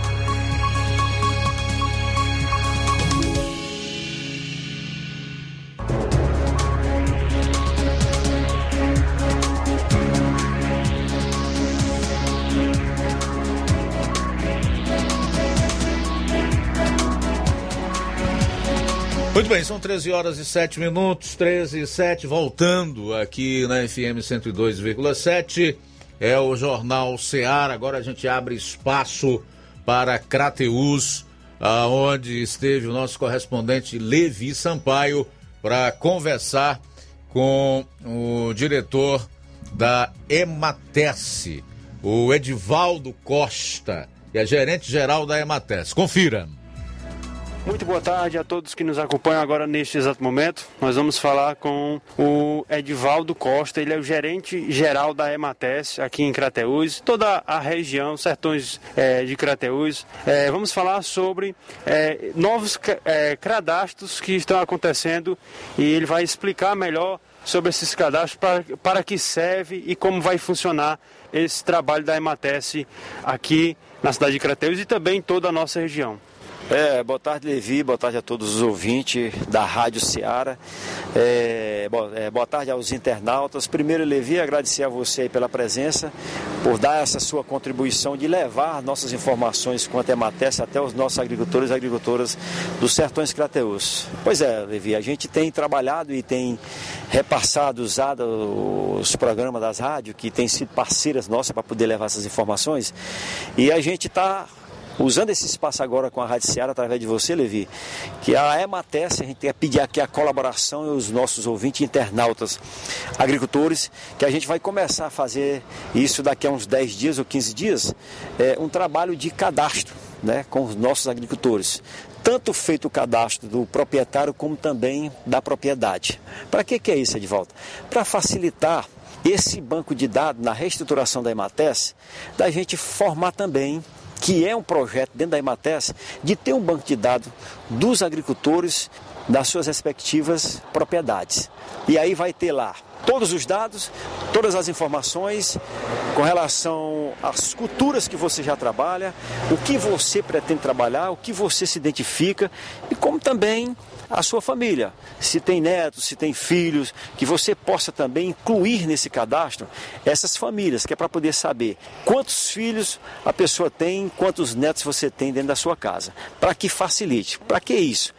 Speaker 1: Bem, são 13 horas e 7 minutos, 13 e 7, voltando aqui na FM 102,7. É o Jornal Seara. Agora a gente abre espaço para Crateus, aonde esteve o nosso correspondente Levi Sampaio para conversar com o diretor da Ematesse, o Edivaldo Costa, que é gerente geral da Ematesse. Confira.
Speaker 13: Muito boa tarde a todos que nos acompanham agora neste exato momento. Nós vamos falar com o Edivaldo Costa, ele é o gerente geral da Emates aqui em Crateús, toda a região, sertões é, de Crateús. É, vamos falar sobre é, novos cadastros que estão acontecendo e ele vai explicar melhor sobre esses cadastros, para, para que serve e como vai funcionar esse trabalho da Emates aqui na cidade de Crateús e também em toda a nossa região.
Speaker 14: É, boa tarde, Levi, boa tarde a todos os ouvintes da Rádio Ceará. É, é, boa tarde aos internautas. Primeiro, Levi, agradecer a você pela presença, por dar essa sua contribuição de levar nossas informações quanto a Matessa até os nossos agricultores e agricultoras dos sertões crateus. Pois é, Levi, a gente tem trabalhado e tem repassado, usado os programas das rádios, que têm sido parceiras nossas para poder levar essas informações, e a gente está usando esse espaço agora com a Rádio Seara, através de você, Levi, que a EMATES, a gente quer pedir aqui a colaboração e os nossos ouvintes internautas, agricultores, que a gente vai começar a fazer isso daqui a uns 10 dias ou 15 dias, é, um trabalho de cadastro né, com os nossos agricultores. Tanto feito o cadastro do proprietário como também da propriedade. Para que, que é isso, Edvaldo? Para facilitar esse banco de dados na reestruturação da EMATES, da gente formar também que é um projeto dentro da Emates de ter um banco de dados dos agricultores das suas respectivas propriedades. E aí vai ter lá todos os dados, todas as informações com relação às culturas que você já trabalha, o que você pretende trabalhar, o que você se identifica e como também a sua família. Se tem netos, se tem filhos, que você possa também incluir nesse cadastro essas famílias, que é para poder saber quantos filhos a pessoa tem, quantos netos você tem dentro da sua casa. Para que facilite. Para que isso?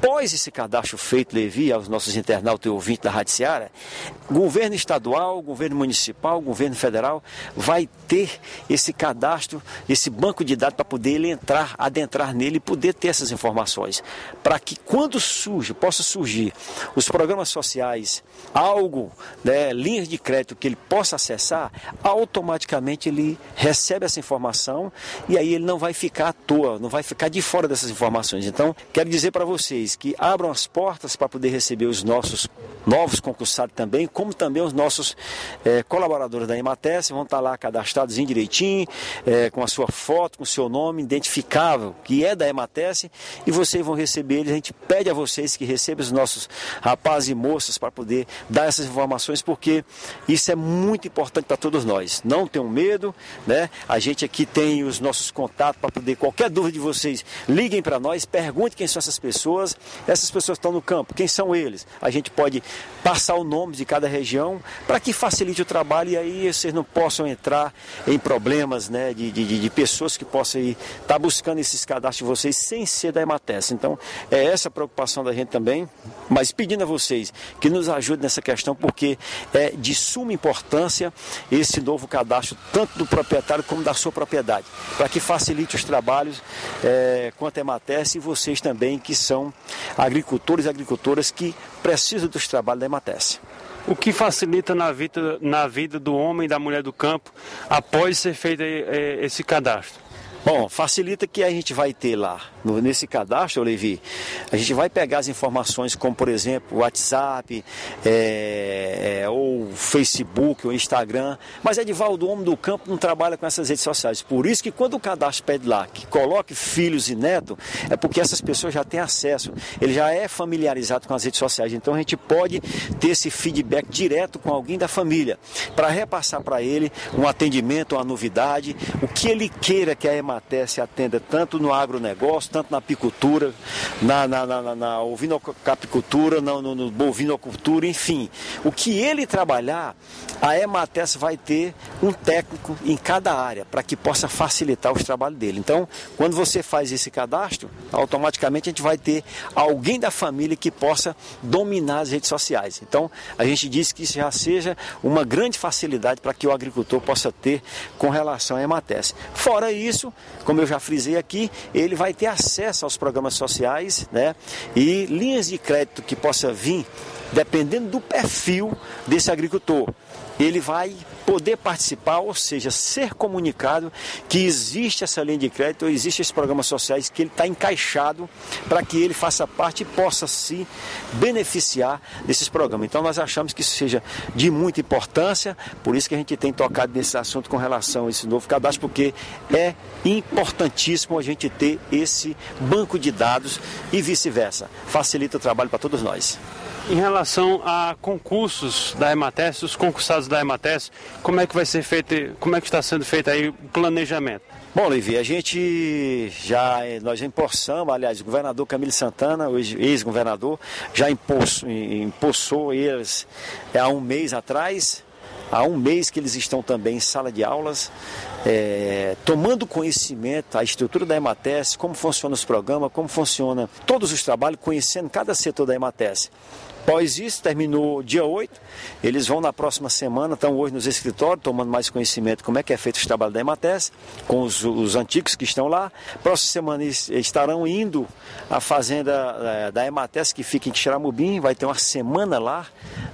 Speaker 14: Após esse cadastro feito, Levi, aos nossos internautas e ouvintes da Rádio Seara, governo estadual, governo municipal, governo federal vai ter esse cadastro, esse banco de dados para poder ele entrar, adentrar nele e poder ter essas informações. Para que quando surge, possa surgir os programas sociais, algo, né, linhas de crédito que ele possa acessar, automaticamente ele recebe essa informação e aí ele não vai ficar à toa, não vai ficar de fora dessas informações. Então, quero dizer para vocês, vocês que abram as portas para poder receber os nossos novos concursados também, como também os nossos eh, colaboradores da Emates vão estar lá cadastrados direitinho, eh, com a sua foto, com o seu nome identificável, que é da Emates, e vocês vão receber eles. A gente pede a vocês que recebam os nossos rapazes e moças para poder dar essas informações, porque isso é muito importante para todos nós. Não tenham medo, né? A gente aqui tem os nossos contatos para poder, qualquer dúvida de vocês, liguem para nós, perguntem quem são essas pessoas. Essas pessoas estão no campo, quem são eles? A gente pode passar o nome de cada região para que facilite o trabalho e aí vocês não possam entrar em problemas né, de, de, de pessoas que possam estar tá buscando esses cadastros de vocês sem ser da Emates. Então, é essa a preocupação da gente também, mas pedindo a vocês que nos ajudem nessa questão, porque é de suma importância esse novo cadastro, tanto do proprietário como da sua propriedade, para que facilite os trabalhos é, quanto a Emates e vocês também que são agricultores e agricultoras que precisam dos trabalhos da Emates.
Speaker 13: O que facilita na vida, na vida do homem e da mulher do campo após ser feito eh, esse cadastro?
Speaker 14: Bom, facilita que a gente vai ter lá, no, nesse cadastro, Levi, a gente vai pegar as informações como, por exemplo, WhatsApp, é, é, ou Facebook, ou Instagram, mas Edivaldo, o homem do campo, não trabalha com essas redes sociais. Por isso que quando o cadastro pede lá que coloque filhos e netos, é porque essas pessoas já têm acesso, ele já é familiarizado com as redes sociais. Então a gente pode ter esse feedback direto com alguém da família, para repassar para ele um atendimento, uma novidade, o que ele queira que a Emater se atenda tanto no agronegócio, tanto na apicultura, na, na, na, na ovinocapicultura, no, no, no bovinocultura, enfim. O que ele trabalhar, a Emates vai ter um técnico em cada área para que possa facilitar os trabalhos dele. Então, quando você faz esse cadastro, automaticamente a gente vai ter alguém da família que possa dominar as redes sociais. Então, a gente diz que isso já seja uma grande facilidade para que o agricultor possa ter com relação à Emates. Fora isso, como eu já frisei aqui, ele vai ter acesso aos programas sociais né, e linhas de crédito que possa vir dependendo do perfil desse agricultor. Ele vai poder participar, ou seja, ser comunicado que existe essa linha de crédito, existe esses programas sociais que ele está encaixado para que ele faça parte e possa se beneficiar desses programas. Então nós achamos que isso seja de muita importância, por isso que a gente tem tocado nesse assunto com relação a esse novo cadastro, porque é importantíssimo a gente ter esse banco de dados e vice-versa. Facilita o trabalho para todos nós.
Speaker 13: Em relação a concursos da Emates, os concursados da Emates, como é que vai ser feito, como é que está sendo feito aí o planejamento?
Speaker 14: Bom, Levi, a gente já, nós já empossamos, aliás, o governador Camilo Santana, o ex-governador, já empossou eles há um mês atrás, há um mês que eles estão também em sala de aulas, é, tomando conhecimento a estrutura da Emates, como funciona os programas, como funciona todos os trabalhos, conhecendo cada setor da Emates. Após isso, terminou dia 8, eles vão na próxima semana, estão hoje nos escritórios, tomando mais conhecimento como é que é feito o trabalho da Emates, com os, os antigos que estão lá. Próxima semana eles estarão indo à fazenda é, da Emates, que fica em Xeramubim, vai ter uma semana lá,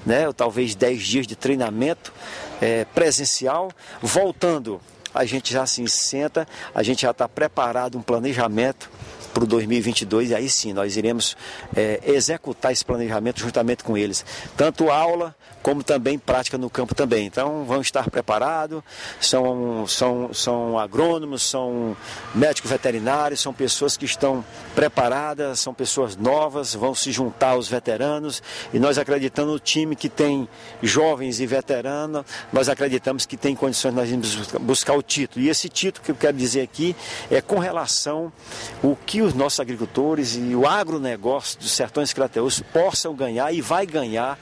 Speaker 14: né, ou talvez 10 dias de treinamento é, presencial, voltando a gente já se senta, a gente já está preparado um planejamento para o 2022 e aí sim nós iremos é, executar esse planejamento juntamente com eles, tanto aula como também prática no campo também. Então vão estar preparados, são, são, são agrônomos, são médicos veterinários, são pessoas que estão preparadas, são pessoas novas, vão se juntar aos veteranos e nós acreditamos no time que tem jovens e veteranos, nós acreditamos que tem condições nós buscar o título. E esse título que eu quero dizer aqui é com relação o que os nossos agricultores e o agronegócio dos sertões crateus possam ganhar e vai ganhar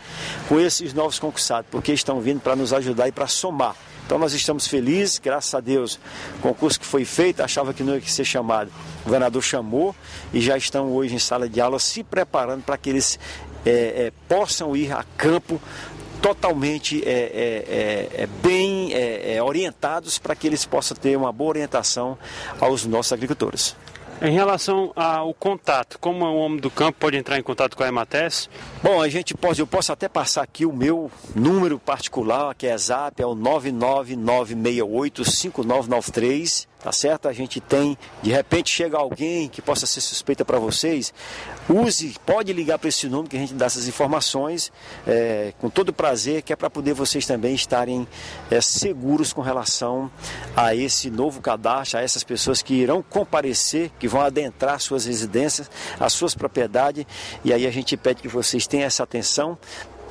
Speaker 14: com esses novos concursados, porque estão vindo para nos ajudar e para somar. Então nós estamos felizes, graças a Deus, o concurso que foi feito, achava que não ia ser chamado. O governador chamou e já estão hoje em sala de aula se preparando para que eles é, é, possam ir a campo totalmente é, é, é, é bem é, orientados para que eles possam ter uma boa orientação aos nossos agricultores.
Speaker 13: Em relação ao contato, como o homem do campo pode entrar em contato com a Emates?
Speaker 14: Bom, a gente pode, eu posso até passar aqui o meu número particular, que é Zap, é o 999685993, tá certo? A gente tem, de repente chega alguém que possa ser suspeita para vocês, use, pode ligar para esse número que a gente dá essas informações é, com todo prazer, que é para poder vocês também estarem é, seguros com relação a esse novo cadastro, a essas pessoas que irão comparecer, que vão adentrar suas residências, as suas propriedades, e aí a gente pede que vocês tenham essa atenção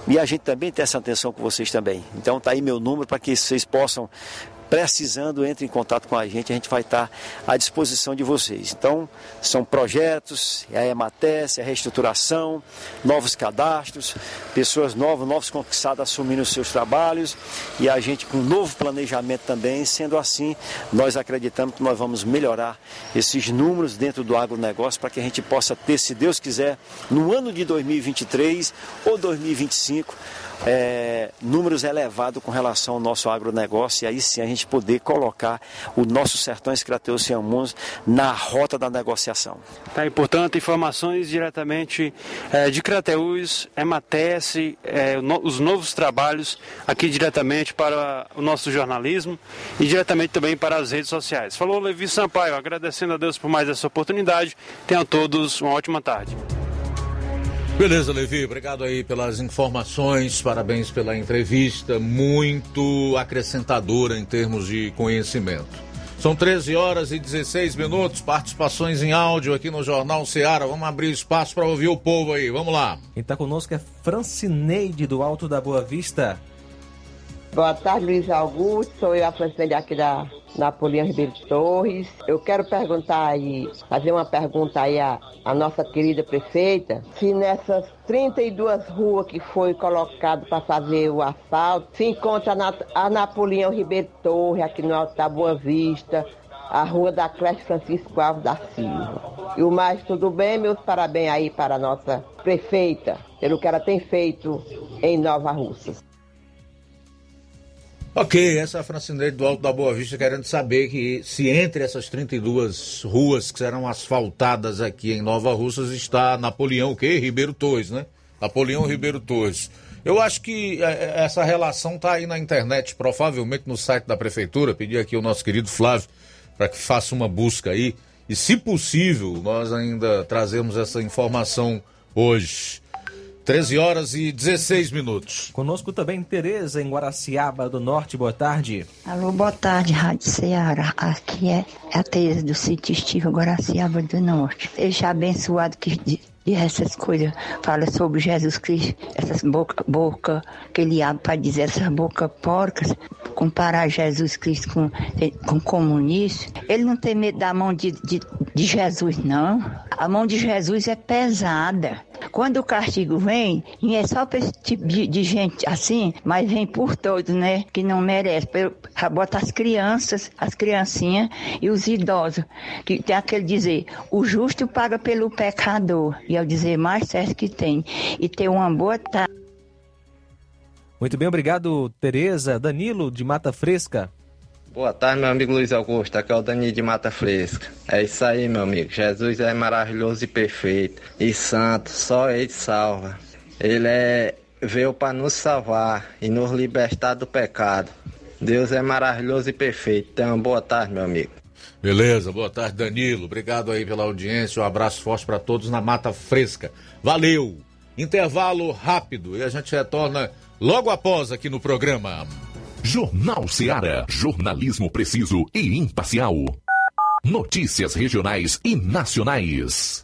Speaker 14: e a gente também tem essa atenção com vocês também. Então tá aí meu número para que vocês possam precisando, entre em contato com a gente, a gente vai estar à disposição de vocês. Então, são projetos, é a EMATES, é a reestruturação, novos cadastros, pessoas novas, novos conquistados assumindo os seus trabalhos e a gente com um novo planejamento também. Sendo assim, nós acreditamos que nós vamos melhorar esses números dentro do agronegócio para que a gente possa ter, se Deus quiser, no ano de 2023 ou 2025, é, números elevados com relação ao nosso agronegócio e aí sim a gente poder colocar o nosso Sertões Crateus Ciamuns na rota da negociação.
Speaker 13: Tá, e portanto, informações diretamente é, de Crateus, Emates, é, no, os novos trabalhos aqui diretamente para o nosso jornalismo e diretamente também para as redes sociais. Falou Levi Sampaio, agradecendo a Deus por mais essa oportunidade. Tenham todos uma ótima tarde.
Speaker 1: Beleza, Levi, obrigado aí pelas informações, parabéns pela entrevista, muito acrescentadora em termos de conhecimento. São 13 horas e 16 minutos, participações em áudio aqui no Jornal Ceará. Vamos abrir espaço para ouvir o povo aí, vamos lá.
Speaker 2: Quem está conosco é Francineide, do Alto da Boa Vista.
Speaker 15: Boa tarde, Luiz Augusto. Sou eu, a Francineide, aqui da Napoleão Ribeiro de Torres. Eu quero perguntar aí, fazer uma pergunta aí à, à nossa querida prefeita, se nessas 32 ruas que foi colocado para fazer o asfalto, se encontra a, a Napoleão Ribeiro de Torres, aqui no Alto da Boa Vista, a rua da Creche Francisco Alves da Silva. E o mais tudo bem, meus parabéns aí para a nossa prefeita, pelo que ela tem feito em Nova Russas.
Speaker 1: Ok, essa é a Francineide do Alto da Boa Vista querendo saber que se entre essas 32 ruas que serão asfaltadas aqui em Nova Russas está Napoleão o quê? Ribeiro Torres, né? Napoleão Ribeiro Torres. Eu acho que é, é, essa relação está aí na internet, provavelmente no site da prefeitura. Pedi aqui ao nosso querido Flávio para que faça uma busca aí. E se possível, nós ainda trazemos essa informação hoje. 13 horas e 16 minutos.
Speaker 2: Conosco também Tereza, em Guaraciaba do Norte. Boa tarde.
Speaker 16: Alô, boa tarde, Rádio Ceará. Aqui é a Tereza do sítio Estiva Guaraciaba do Norte. Seja abençoado que e essas coisas, fala sobre Jesus Cristo, essas boca, boca que ele abre para dizer essas boca porcas, comparar Jesus Cristo com, com comunista, ele não tem medo da mão de, de, de Jesus, não. A mão de Jesus é pesada. Quando o castigo vem, e é só para esse tipo de, de, gente assim, mas vem por todos, né? Que não merece. Bota as crianças, as criancinhas e os idosos. Que tem aquele dizer, o justo paga pelo pecador. E é o dizer mais certo que tem. E ter uma boa tarde.
Speaker 2: Muito bem, obrigado, Tereza. Danilo, de Mata Fresca.
Speaker 11: Boa tarde, meu amigo Luiz Augusto. Aqui é o Danilo de Mata Fresca. É isso aí, meu amigo. Jesus é maravilhoso e perfeito. E santo, só ele salva. Ele é veio para nos salvar e nos libertar do pecado. Deus é maravilhoso e perfeito. Então, boa tarde, meu amigo.
Speaker 1: Beleza, boa tarde, Danilo. Obrigado aí pela audiência. Um abraço forte para todos na Mata Fresca. Valeu! Intervalo rápido e a gente retorna logo após aqui no programa.
Speaker 6: Jornal Seara. Jornalismo preciso e imparcial. Notícias regionais e nacionais.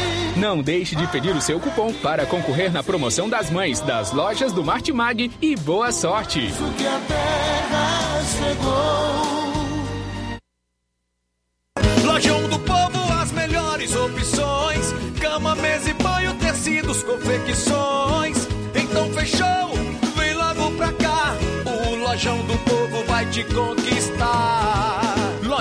Speaker 9: Não deixe de pedir o seu cupom para concorrer na promoção das mães das lojas do Martimag e boa sorte!
Speaker 17: Lojão do Povo, as melhores opções: cama, mesa e banho, tecidos, confecções. Então fechou, vem logo pra cá. O Lojão do Povo vai te conquistar.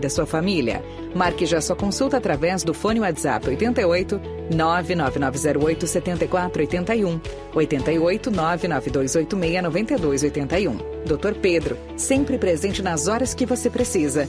Speaker 18: da sua família. Marque já sua consulta através do fone WhatsApp 88 99908 7481 88 99286 9281. Dr. Pedro, sempre presente nas horas que você precisa.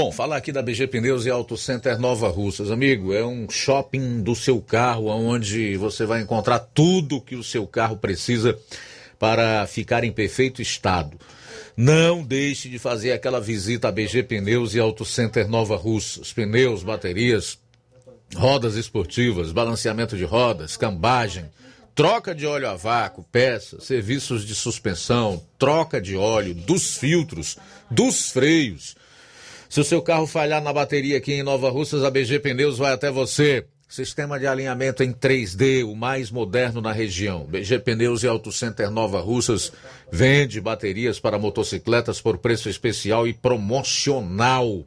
Speaker 1: Bom, falar aqui da BG Pneus e Auto Center Nova Russas. Amigo, é um shopping do seu carro onde você vai encontrar tudo que o seu carro precisa para ficar em perfeito estado. Não deixe de fazer aquela visita à BG Pneus e Auto Center Nova Russas. Pneus, baterias, rodas esportivas, balanceamento de rodas, cambagem, troca de óleo a vácuo, peças, serviços de suspensão, troca de óleo, dos filtros, dos freios. Se o seu carro falhar na bateria aqui em Nova Russas, a BG Pneus vai até você. Sistema de alinhamento em 3D, o mais moderno na região. BG Pneus e Auto Center Nova Russas vende baterias para motocicletas por preço especial e promocional.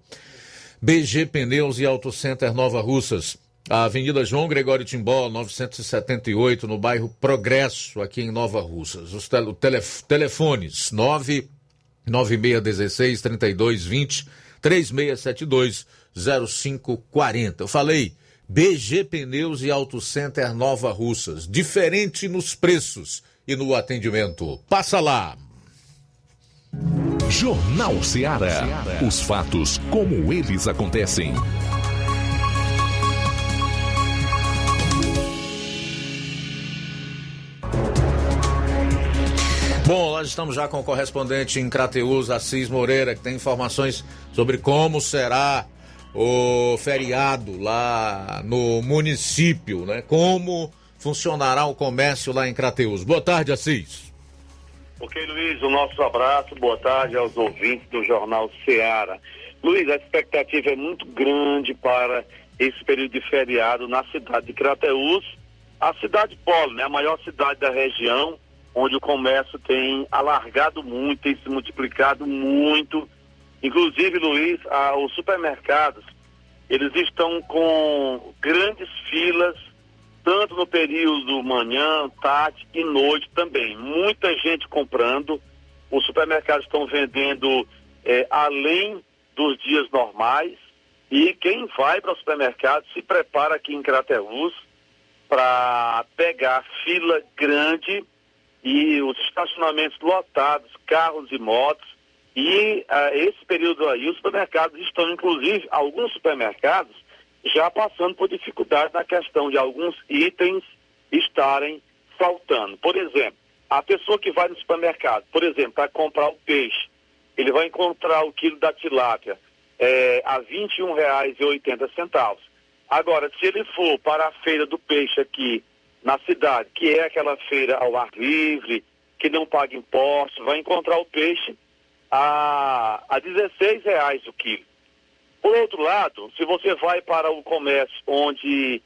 Speaker 1: BG Pneus e Auto Center Nova Russas. A Avenida João Gregório Timbó, 978, no bairro Progresso, aqui em Nova Russas. Os tele, telef, telefones 99616 3220 3672-0540. Eu falei BG Pneus e Auto Center Nova Russas. Diferente nos preços e no atendimento. Passa lá.
Speaker 6: Jornal Ceará. Os fatos como eles acontecem.
Speaker 1: Bom, nós estamos já com o correspondente em Crateus, Assis Moreira, que tem informações sobre como será o feriado lá no município, né? Como funcionará o comércio lá em Crateus? Boa tarde, Assis.
Speaker 19: Ok, Luiz, o nosso abraço, boa tarde aos ouvintes do Jornal Seara. Luiz, a expectativa é muito grande para esse período de feriado na cidade de Crateus, a cidade polo, né, a maior cidade da região, onde o comércio tem alargado muito, tem se multiplicado muito. Inclusive, Luiz, a, os supermercados, eles estão com grandes filas, tanto no período manhã, tarde e noite também. Muita gente comprando. Os supermercados estão vendendo é, além dos dias normais. E quem vai para o supermercado se prepara aqui em Crateus para pegar fila grande e os estacionamentos lotados, carros e motos. E uh, esse período aí, os supermercados estão, inclusive, alguns supermercados já passando por dificuldade na questão de alguns itens estarem faltando. Por exemplo, a pessoa que vai no supermercado, por exemplo, para comprar o peixe, ele vai encontrar o quilo da tilápia é, a R$ 21,80. Agora, se ele for para a feira do peixe aqui na cidade, que é aquela feira ao ar livre, que não paga impostos, vai encontrar o peixe a, a 16 reais o quilo. Por outro lado, se você vai para o comércio onde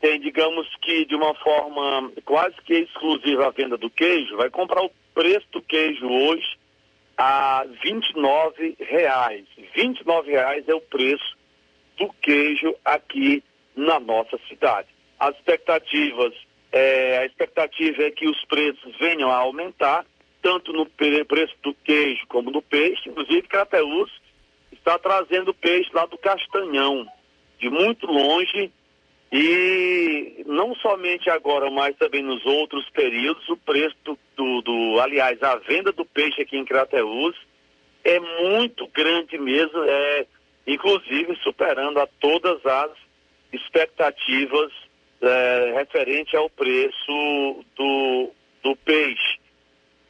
Speaker 19: tem, digamos que de uma forma quase que exclusiva a venda do queijo, vai comprar o preço do queijo hoje a 29 reais. R$ reais é o preço do queijo aqui na nossa cidade. As expectativas, é, a expectativa é que os preços venham a aumentar, tanto no preço do queijo como do peixe. Inclusive, Crateus está trazendo peixe lá do Castanhão, de muito longe, e não somente agora, mas também nos outros períodos, o preço do, do, do aliás, a venda do peixe aqui em Crateus é muito grande mesmo, é inclusive superando a todas as expectativas é, referente ao preço do, do peixe.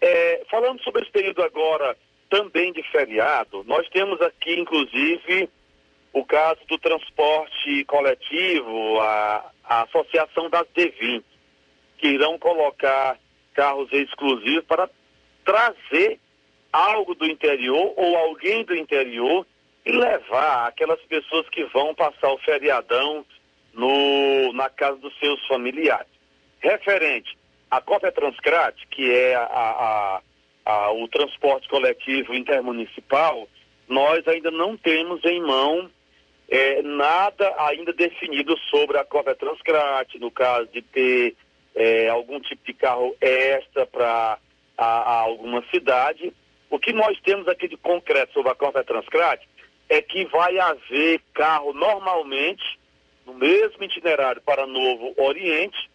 Speaker 19: É, falando sobre esse período agora também de feriado, nós temos aqui, inclusive, o caso do transporte coletivo, a, a Associação das D20, que irão colocar carros exclusivos para trazer algo do interior ou alguém do interior e levar aquelas pessoas que vão passar o feriadão no, na casa dos seus familiares. Referente à Cópia Transcrate, que é a, a, a, o transporte coletivo intermunicipal, nós ainda não temos em mão é, nada ainda definido sobre a Cópia Transcrate, no caso de ter é, algum tipo de carro extra para alguma cidade. O que nós temos aqui de concreto sobre a Cópia Transcrate é que vai haver carro normalmente no mesmo itinerário para Novo Oriente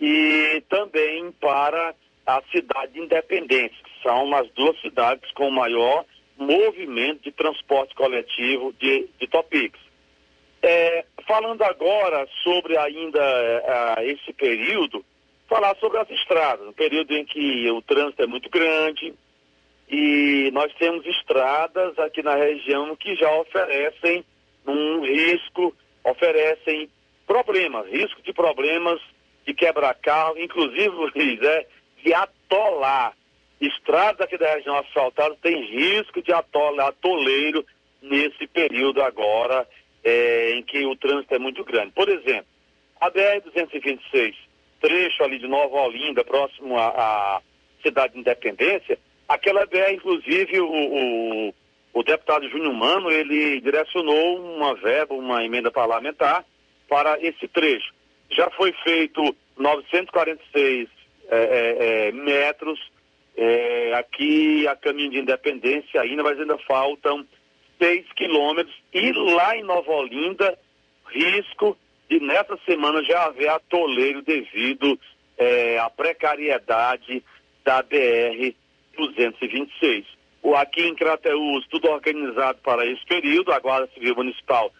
Speaker 19: e também para a cidade de Independência, que são as duas cidades com maior movimento de transporte coletivo de, de. É, falando agora sobre ainda é, esse período, falar sobre as estradas, um período em que o trânsito é muito grande e nós temos estradas aqui na região que já oferecem um risco, oferecem problemas, risco de problemas de quebrar carro, inclusive, Luiz, é, de atolar. Estradas aqui da região asfaltada tem risco de atolar, atoleiro nesse período agora é, em que o trânsito é muito grande. Por exemplo, a BR-226, trecho ali de Nova Olinda, próximo à, à cidade de Independência, aquela BR, inclusive, o, o, o deputado Júnior Mano, ele direcionou uma verba, uma emenda parlamentar para esse trecho. Já foi feito 946 é, é, é, metros é, aqui a caminho de Independência ainda, mas ainda faltam 6 quilômetros e lá em Nova Olinda, risco de nessa semana já haver atoleiro devido é, à precariedade da BR 226. O, aqui em Crateús, tudo organizado para esse período, a Guarda Civil Municipal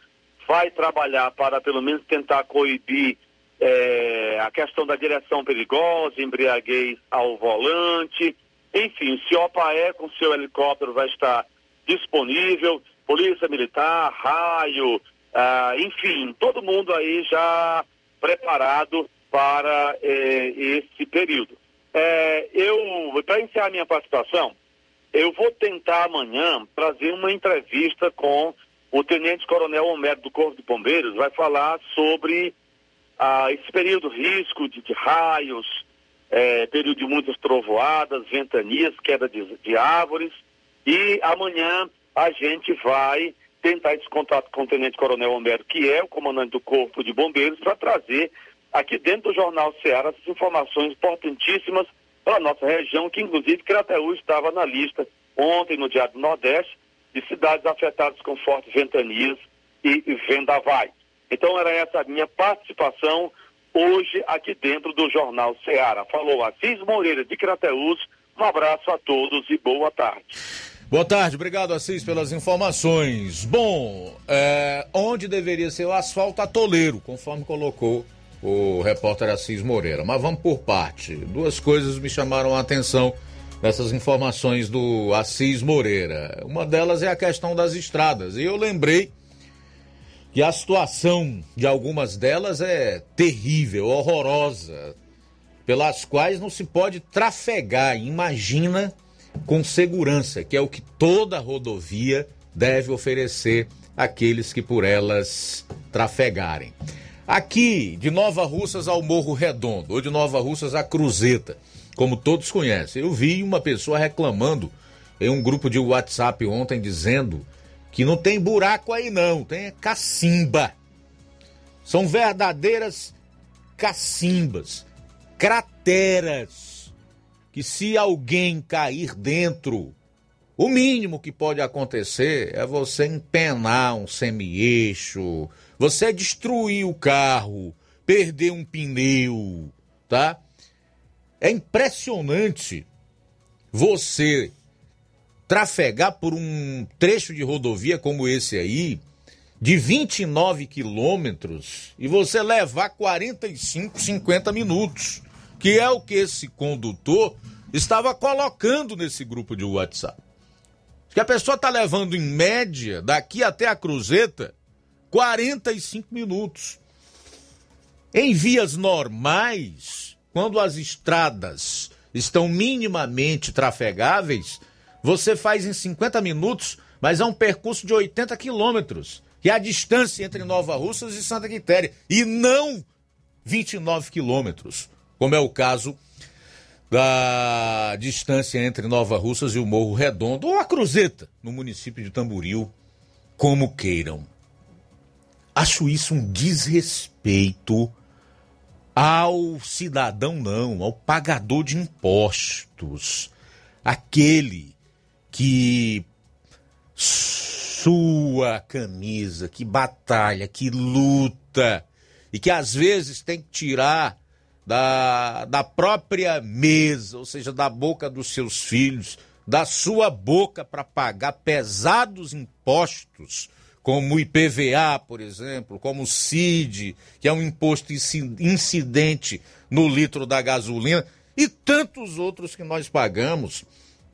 Speaker 19: vai trabalhar para pelo menos tentar coibir é, a questão da direção perigosa, embriaguez ao volante, enfim, o CIOPAE com seu helicóptero vai estar disponível, Polícia Militar, raio, Ah, enfim, todo mundo aí já preparado para eh, esse período. Eh, eu, para iniciar minha participação, eu vou tentar amanhã trazer uma entrevista com o Tenente Coronel Homero do Corpo de Bombeiros, vai falar sobre ah, esse período risco de, de raios, eh, período de muitas trovoadas, ventanias, queda de, de árvores, e amanhã a gente vai tentar esse contato com o Tenente Coronel Homero, que é o comandante do Corpo de Bombeiros, para trazer aqui dentro do Jornal Ceará essas informações importantíssimas para a nossa região, que inclusive Crateús estava na lista ontem no Diário do Nordeste de cidades afetadas com fortes ventanias e vendavais. Então era essa a minha participação hoje aqui dentro do Jornal Ceará. Falou Assis Moreira de Crateús, um abraço a todos e boa tarde.
Speaker 1: Boa tarde, obrigado Assis pelas informações. Bom, é, onde deveria ser o asfalto atoleiro, conforme colocou o repórter Assis Moreira. Mas vamos por parte. Duas coisas me chamaram a atenção nessas informações do Assis Moreira. Uma delas é a questão das estradas. E eu lembrei que a situação de algumas delas é terrível, horrorosa, pelas quais não se pode trafegar. Imagina com segurança, que é o que toda rodovia deve oferecer àqueles que por elas trafegarem. Aqui, de Nova Russas ao Morro Redondo, ou de Nova Russas à Cruzeta, como todos conhecem, eu vi uma pessoa reclamando em um grupo de WhatsApp ontem dizendo que não tem buraco aí não, tem cacimba. São verdadeiras cacimbas, crateras que se alguém cair dentro, o mínimo que pode acontecer é você empenar um semi-eixo, você destruir o carro, perder um pneu, tá? É impressionante você trafegar por um trecho de rodovia como esse aí, de 29 quilômetros, e você levar 45, 50 minutos que é o que esse condutor estava colocando nesse grupo de WhatsApp. Que a pessoa está levando em média daqui até a Cruzeta 45 minutos. Em vias normais, quando as estradas estão minimamente trafegáveis, você faz em 50 minutos, mas é um percurso de 80 quilômetros, que é a distância entre Nova Russas e Santa Quitéria, e não 29 quilômetros como é o caso da distância entre Nova Russas e o Morro Redondo, ou a Cruzeta, no município de Tamboril, como queiram. Acho isso um desrespeito ao cidadão, não, ao pagador de impostos. Aquele que sua camisa, que batalha, que luta e que às vezes tem que tirar da, da própria mesa, ou seja, da boca dos seus filhos, da sua boca para pagar pesados impostos, como o IPVA, por exemplo, como o CID, que é um imposto incidente no litro da gasolina, e tantos outros que nós pagamos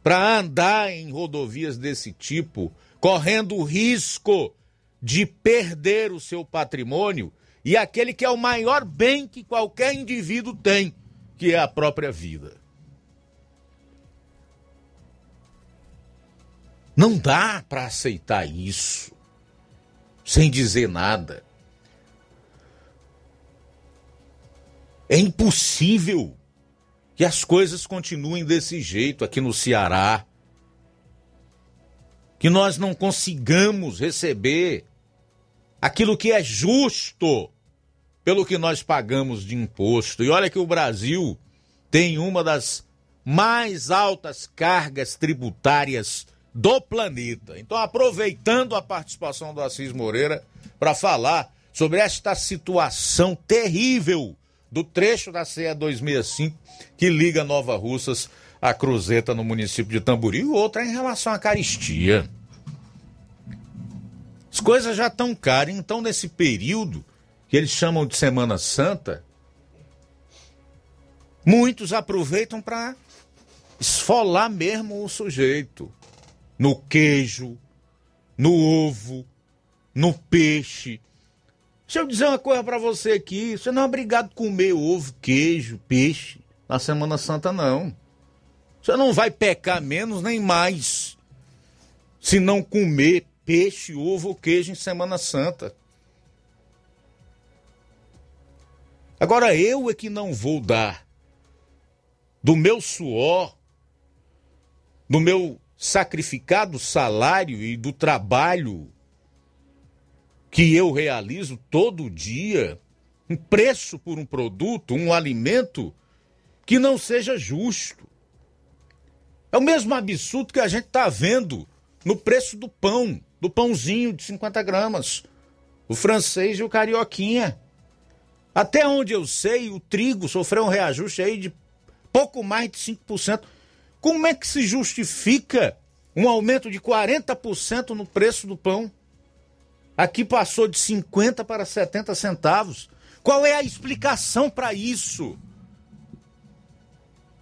Speaker 1: para andar em rodovias desse tipo, correndo o risco de perder o seu patrimônio e aquele que é o maior bem que qualquer indivíduo tem, que é a própria vida. Não dá para aceitar isso sem dizer nada. É impossível que as coisas continuem desse jeito aqui no Ceará. Que nós não consigamos receber aquilo que é justo pelo que nós pagamos de imposto. E olha que o Brasil tem uma das mais altas cargas tributárias do planeta. Então, aproveitando a participação do Assis Moreira para falar sobre esta situação terrível do trecho da CE 265 que liga Nova Russas à Cruzeta no município de Tamboril e outra em relação à caristia. As coisas já estão caras, então nesse período que eles chamam de Semana Santa, muitos aproveitam para esfolar mesmo o sujeito no queijo, no ovo, no peixe. Deixa eu dizer uma coisa para você aqui: você não é obrigado a comer ovo, queijo, peixe na Semana Santa, não. Você não vai pecar menos nem mais se não comer peixe, ovo ou queijo em Semana Santa. Agora eu é que não vou dar do meu suor, do meu sacrificado salário e do trabalho que eu realizo todo dia, um preço por um produto, um alimento que não seja justo. É o mesmo absurdo que a gente está vendo no preço do pão, do pãozinho de 50 gramas, o francês e o carioquinha. Até onde eu sei, o trigo sofreu um reajuste aí de pouco mais de 5%. Como é que se justifica um aumento de 40% no preço do pão? Aqui passou de 50 para 70 centavos. Qual é a explicação para isso?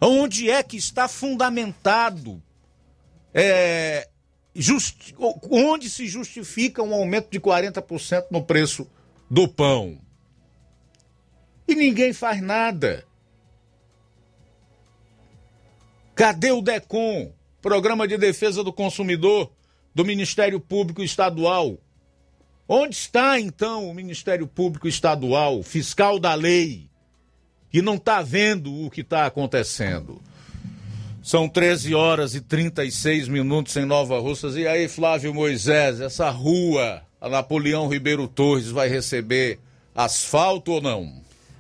Speaker 1: Onde é que está fundamentado? É, just, onde se justifica um aumento de 40% no preço do pão? E ninguém faz nada. Cadê o DECOM, Programa de Defesa do Consumidor do Ministério Público Estadual? Onde está então o Ministério Público Estadual, fiscal da lei, que não está vendo o que está acontecendo? São 13 horas e 36 minutos em Nova Russas. E aí, Flávio Moisés, essa rua, a Napoleão Ribeiro Torres, vai receber asfalto ou não?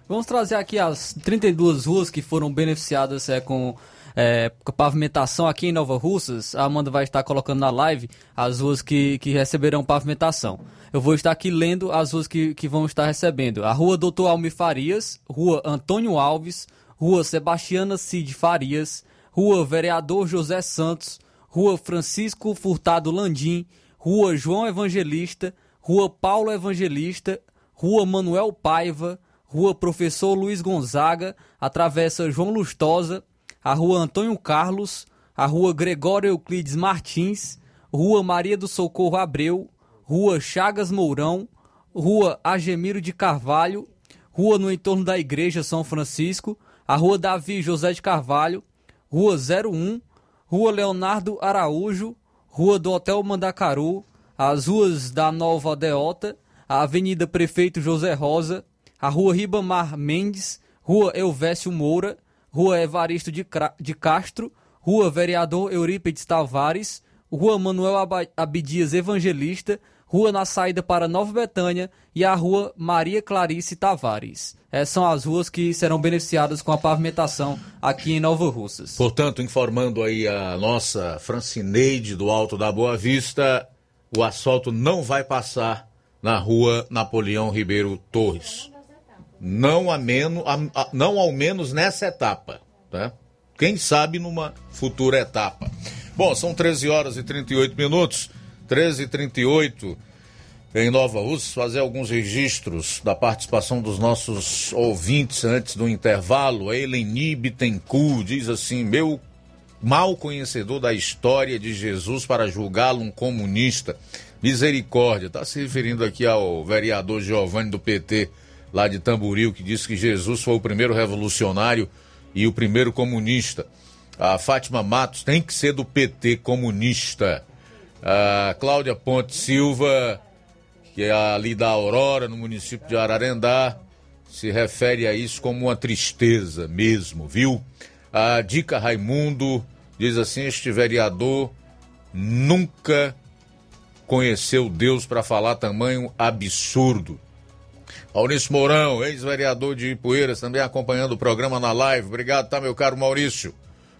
Speaker 3: Vamos trazer aqui as 32 ruas que foram beneficiadas é, com é, pavimentação aqui em Nova Russas. A Amanda vai estar colocando na live as ruas que, que receberão pavimentação. Eu vou estar aqui lendo as ruas que, que vão estar recebendo. A Rua Doutor Almi Farias, Rua Antônio Alves, Rua Sebastiana Cid Farias, Rua Vereador José Santos, Rua Francisco Furtado Landim, Rua João Evangelista, Rua Paulo Evangelista, Rua Manuel Paiva, Rua Professor Luiz Gonzaga, atravessa João Lustosa, a Rua Antônio Carlos, a Rua Gregório Euclides Martins, Rua Maria do Socorro Abreu, Rua Chagas Mourão, Rua Agemiro de Carvalho, Rua no entorno da Igreja São Francisco, a Rua Davi José de Carvalho, Rua 01, Rua Leonardo Araújo, Rua do Hotel Mandacaru, as ruas da Nova Deota, a Avenida Prefeito José Rosa, a Rua Ribamar Mendes, Rua Elvésio Moura, Rua Evaristo de, de Castro, Rua Vereador Eurípides Tavares, Rua Manuel Abdias Evangelista, Rua na saída para Nova Betânia. E a Rua Maria Clarice Tavares. Essas são as ruas que serão beneficiadas com a pavimentação aqui em Nova Russas.
Speaker 1: Portanto, informando aí a nossa Francineide do Alto da Boa Vista, o asfalto não vai passar na Rua Napoleão Ribeiro Torres não, a menos, a, a, não ao menos nessa etapa. Tá? Quem sabe numa futura etapa. Bom, são 13 horas e 38 minutos, 13 e 38 em Nova Rússia, fazer alguns registros da participação dos nossos ouvintes antes do intervalo. A Eleni Bittencourt diz assim: Meu mal conhecedor da história de Jesus para julgá-lo um comunista. Misericórdia. Está se referindo aqui ao vereador Giovanni do PT lá de Tamboril, que disse que Jesus foi o primeiro revolucionário e o primeiro comunista. A Fátima Matos tem que ser do PT comunista. A Cláudia Ponte Silva, que é ali da Aurora, no município de Ararendá, se refere a isso como uma tristeza mesmo, viu? A Dica Raimundo diz assim: este vereador nunca conheceu Deus para falar tamanho absurdo. Maurício Mourão, ex-vereador de Ipueiras, também acompanhando o programa na live. Obrigado, tá, meu caro Maurício?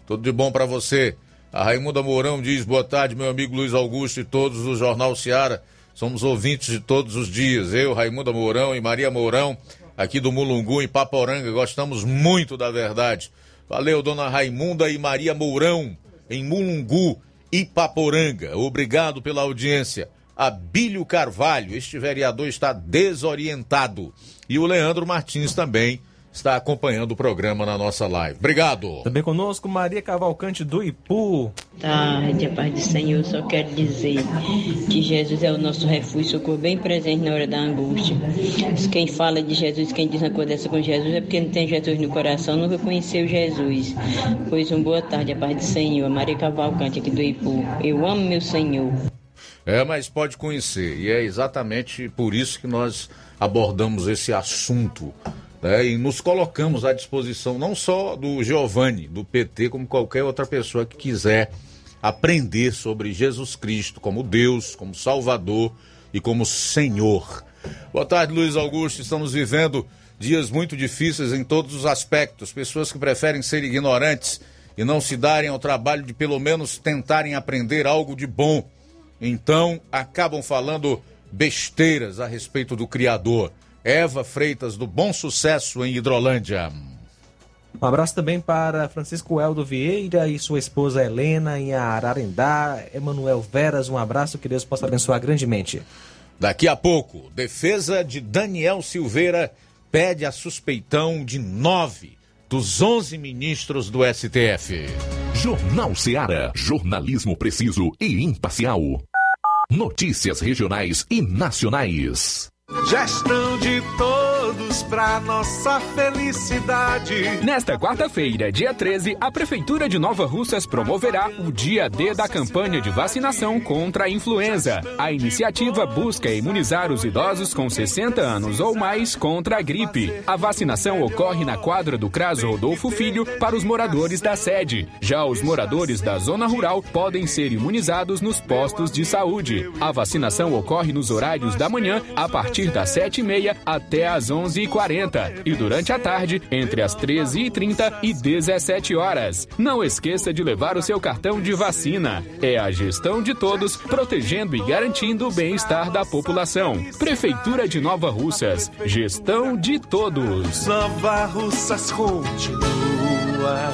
Speaker 1: Tudo de bom para você. A Raimunda Mourão diz: boa tarde, meu amigo Luiz Augusto e todos do Jornal Seara. Somos ouvintes de todos os dias. Eu, Raimunda Mourão e Maria Mourão, aqui do Mulungu, em Paporanga, gostamos muito da verdade. Valeu, dona Raimunda e Maria Mourão, em Mulungu, Ipaporanga. Obrigado pela audiência. Abílio Carvalho. Este vereador está desorientado. E o Leandro Martins também está acompanhando o programa na nossa live. Obrigado.
Speaker 2: Também conosco Maria Cavalcante do Ipu.
Speaker 20: Tarde, a paz do Senhor, só quero dizer que Jesus é o nosso refúgio, socorro bem presente na hora da angústia. Quem fala de Jesus, quem diz uma coisa dessa com Jesus é porque não tem Jesus no coração, nunca conheceu Jesus. Pois uma boa tarde, a paz do Senhor. Maria Cavalcante aqui do Ipu. Eu amo meu Senhor.
Speaker 1: É, mas pode conhecer. E é exatamente por isso que nós abordamos esse assunto né, e nos colocamos à disposição não só do Giovanni, do PT, como qualquer outra pessoa que quiser aprender sobre Jesus Cristo como Deus, como Salvador e como Senhor. Boa tarde, Luiz Augusto. Estamos vivendo dias muito difíceis em todos os aspectos. Pessoas que preferem ser ignorantes e não se darem ao trabalho de pelo menos tentarem aprender algo de bom. Então acabam falando besteiras a respeito do Criador. Eva Freitas, do Bom Sucesso em Hidrolândia.
Speaker 2: Um abraço também para Francisco Eldo Vieira e sua esposa Helena em Ararendá. Emanuel Veras, um abraço, que Deus possa abençoar grandemente.
Speaker 1: Daqui a pouco, defesa de Daniel Silveira pede a suspeitão de nove dos onze ministros do STF.
Speaker 6: Jornal Seara. Jornalismo preciso e imparcial. Notícias regionais e nacionais.
Speaker 17: Gestão de todos para nossa felicidade.
Speaker 9: Nesta quarta-feira, dia 13, a Prefeitura de Nova Russas promoverá o dia D da campanha de vacinação contra a influenza. A iniciativa busca imunizar os idosos com 60 anos ou mais contra a gripe. A vacinação ocorre na quadra do CRAS Rodolfo Filho para os moradores da sede. Já os moradores da zona rural podem ser imunizados nos postos de saúde. A vacinação ocorre nos horários da manhã, a partir das 7h30 até as 11h40 e durante a tarde, entre as 13h30 e 17 horas. Não esqueça de levar o seu cartão de vacina. É a gestão de todos, protegendo e garantindo o bem-estar da população. Prefeitura de Nova Russas. Gestão de todos.
Speaker 17: Nova Russas continua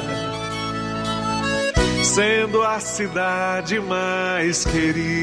Speaker 17: sendo a cidade mais querida.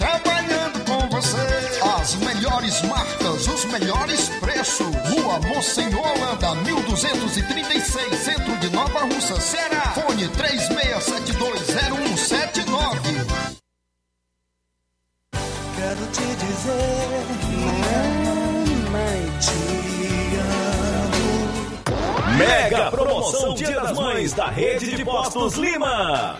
Speaker 21: As melhores marcas, os melhores preços. Rua Monsenhor Holanda, 1236, centro de Nova Russa, Ceará. Fone 36720179.
Speaker 17: Quero te dizer, mamãe, te amo.
Speaker 22: Mega promoção Dia das Mães da Rede de Postos Lima.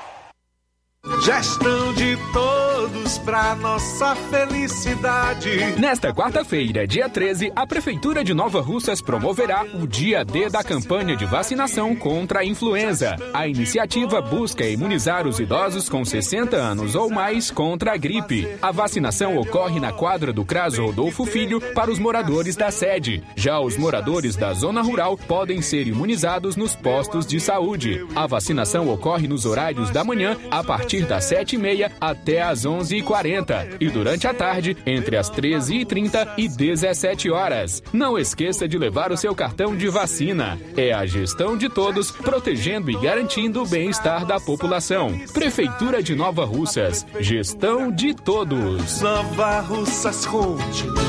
Speaker 23: Gestão de todos para nossa felicidade.
Speaker 9: Nesta quarta-feira, dia 13, a Prefeitura de Nova Russas promoverá o dia D da campanha de vacinação contra a influenza. A iniciativa busca imunizar os idosos com 60 anos ou mais contra a gripe. A vacinação ocorre na quadra do CRAS Rodolfo Filho para os moradores da sede. Já os moradores da zona rural podem ser imunizados nos postos de saúde. A vacinação ocorre nos horários da manhã, a partir das 7h30 até às 11h40 e durante a tarde, entre as 13h30 e 17 horas. Não esqueça de levar o seu cartão de vacina. É a gestão de todos, protegendo e garantindo o bem-estar da população. Prefeitura de Nova Russas. Gestão de todos.
Speaker 23: Nova Russas continua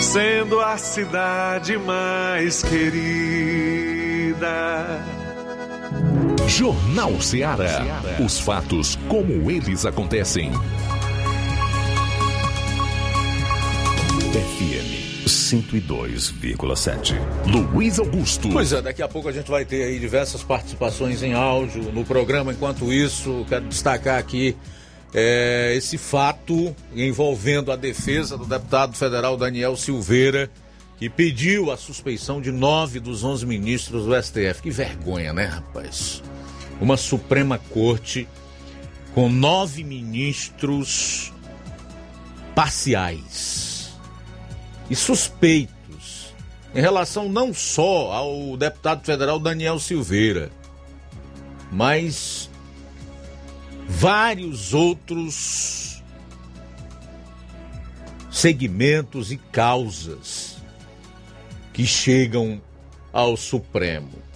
Speaker 23: sendo a cidade mais querida.
Speaker 6: Jornal Ceará. Os fatos como eles acontecem. FM 102,7. Luiz Augusto.
Speaker 1: Pois é, daqui a pouco a gente vai ter aí diversas participações em áudio no programa. Enquanto isso, quero destacar aqui é, esse fato envolvendo a defesa do deputado federal Daniel Silveira, que pediu a suspeição de nove dos onze ministros do STF. Que vergonha, né, rapaz? Uma Suprema Corte com nove ministros parciais e suspeitos em relação não só ao deputado federal Daniel Silveira, mas vários outros segmentos e causas que chegam ao Supremo.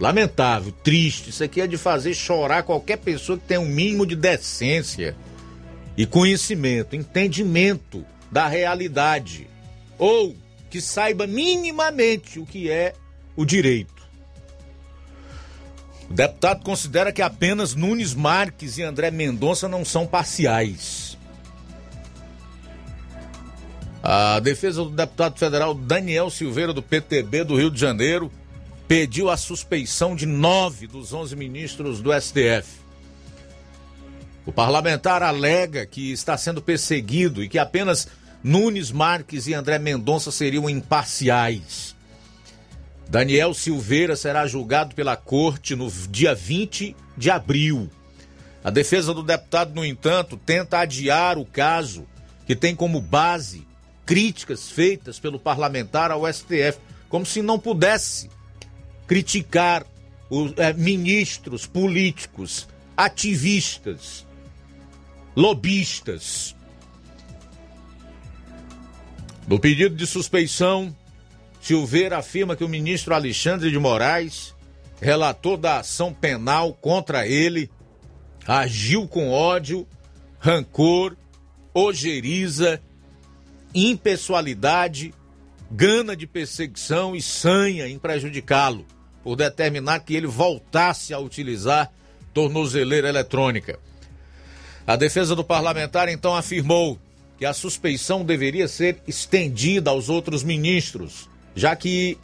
Speaker 1: Lamentável, triste, isso aqui é de fazer chorar qualquer pessoa que tenha um mínimo de decência e conhecimento, entendimento da realidade ou que saiba minimamente o que é o direito. O deputado considera que apenas Nunes Marques e André Mendonça não são parciais. A defesa do deputado federal Daniel Silveira, do PTB do Rio de Janeiro, pediu a suspeição de nove dos onze ministros do STF. O parlamentar alega que está sendo perseguido e que apenas Nunes Marques e André Mendonça seriam imparciais. Daniel Silveira será julgado pela corte no dia 20 de abril. A defesa do deputado, no entanto, tenta adiar o caso, que tem como base críticas feitas pelo parlamentar ao STF, como se não pudesse criticar os é, ministros políticos, ativistas, lobistas. No pedido de suspeição, Silveira afirma que o ministro Alexandre de Moraes, relator da ação penal contra ele, agiu com ódio, rancor, ojeriza, impessoalidade, gana de perseguição e sanha em prejudicá-lo, por determinar que ele voltasse a utilizar tornozeleira eletrônica. A defesa do parlamentar então afirmou que a suspeição deveria ser estendida aos outros ministros, já que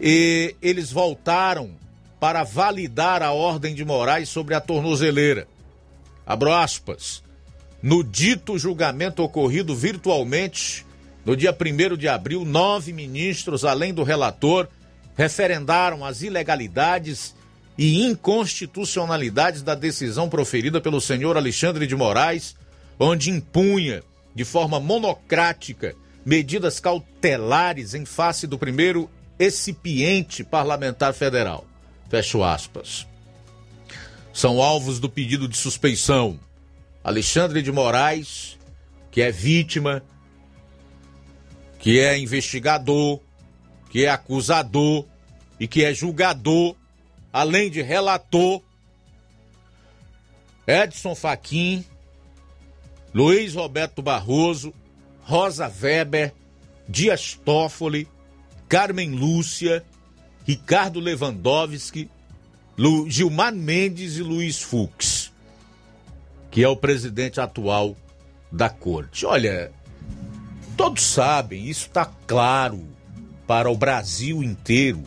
Speaker 1: e, eles voltaram para validar a ordem de Moraes sobre a tornozeleira. Abro aspas. No dito julgamento ocorrido virtualmente, no dia 1 de abril, nove ministros, além do relator, referendaram as ilegalidades e inconstitucionalidades da decisão proferida pelo senhor Alexandre de Moraes, onde impunha de forma monocrática medidas cautelares em face do primeiro excipiente parlamentar federal. Fecho aspas. São alvos do pedido de suspeição Alexandre de Moraes, que é vítima, que é investigador, que é acusador e que é julgador, além de relator. Edson Fachin, Luiz Roberto Barroso, Rosa Weber, Dias Toffoli, Carmen Lúcia, Ricardo Lewandowski, Lu, Gilmar Mendes e Luiz Fux, que é o presidente atual da corte. Olha, todos sabem, isso está claro para o Brasil inteiro,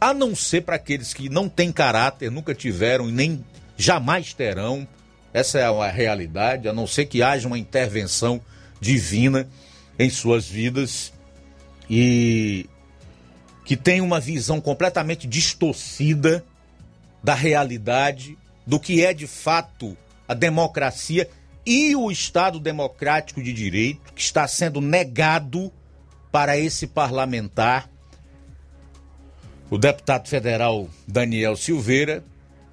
Speaker 1: a não ser para aqueles que não têm caráter, nunca tiveram e nem jamais terão. Essa é a realidade, a não ser que haja uma intervenção divina em suas vidas e que tem uma visão completamente distorcida da realidade, do que é de fato a democracia e o Estado democrático de direito, que está sendo negado para esse parlamentar, o deputado federal Daniel Silveira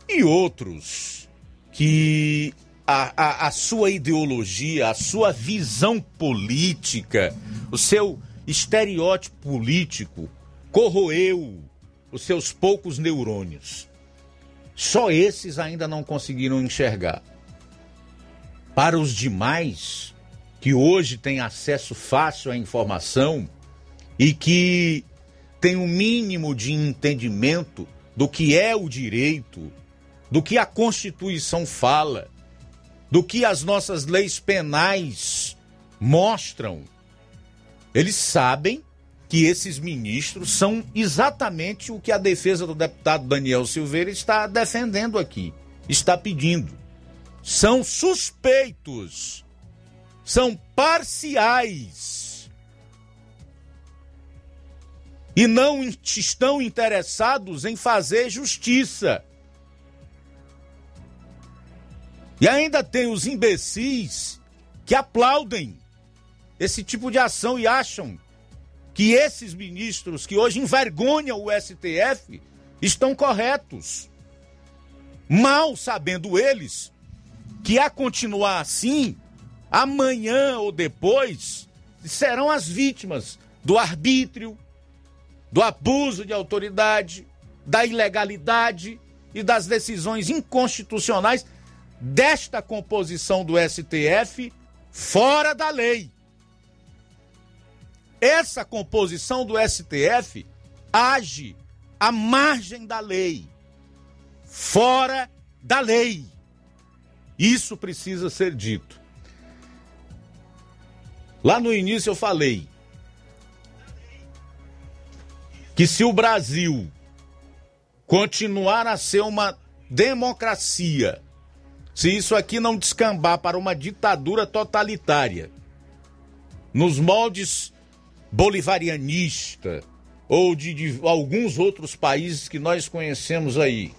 Speaker 1: e outros que a, a, a sua ideologia, a sua visão política, o seu estereótipo político corroeu os seus poucos neurônios. Só esses ainda não conseguiram enxergar. Para os demais, que hoje têm acesso fácil à informação e que têm um mínimo de entendimento do que é o direito, do que a Constituição fala, do que as nossas leis penais mostram. Eles sabem que esses ministros são exatamente o que a defesa do deputado Daniel Silveira está defendendo aqui, está pedindo. São suspeitos, são parciais e não estão interessados em fazer justiça. E ainda tem os imbecis que aplaudem esse tipo de ação e acham que esses ministros que hoje envergonham o STF estão corretos. Mal sabendo eles que a continuar assim, amanhã ou depois serão as vítimas do arbítrio, do abuso de autoridade, da ilegalidade e das decisões inconstitucionais desta composição do STF fora da lei. Essa composição do STF age à margem da lei, fora da lei. Isso precisa ser dito. Lá no início eu falei que se o Brasil continuar a ser uma democracia se isso aqui não descambar para uma ditadura totalitária, nos moldes bolivarianista ou de, de alguns outros países que nós conhecemos aí,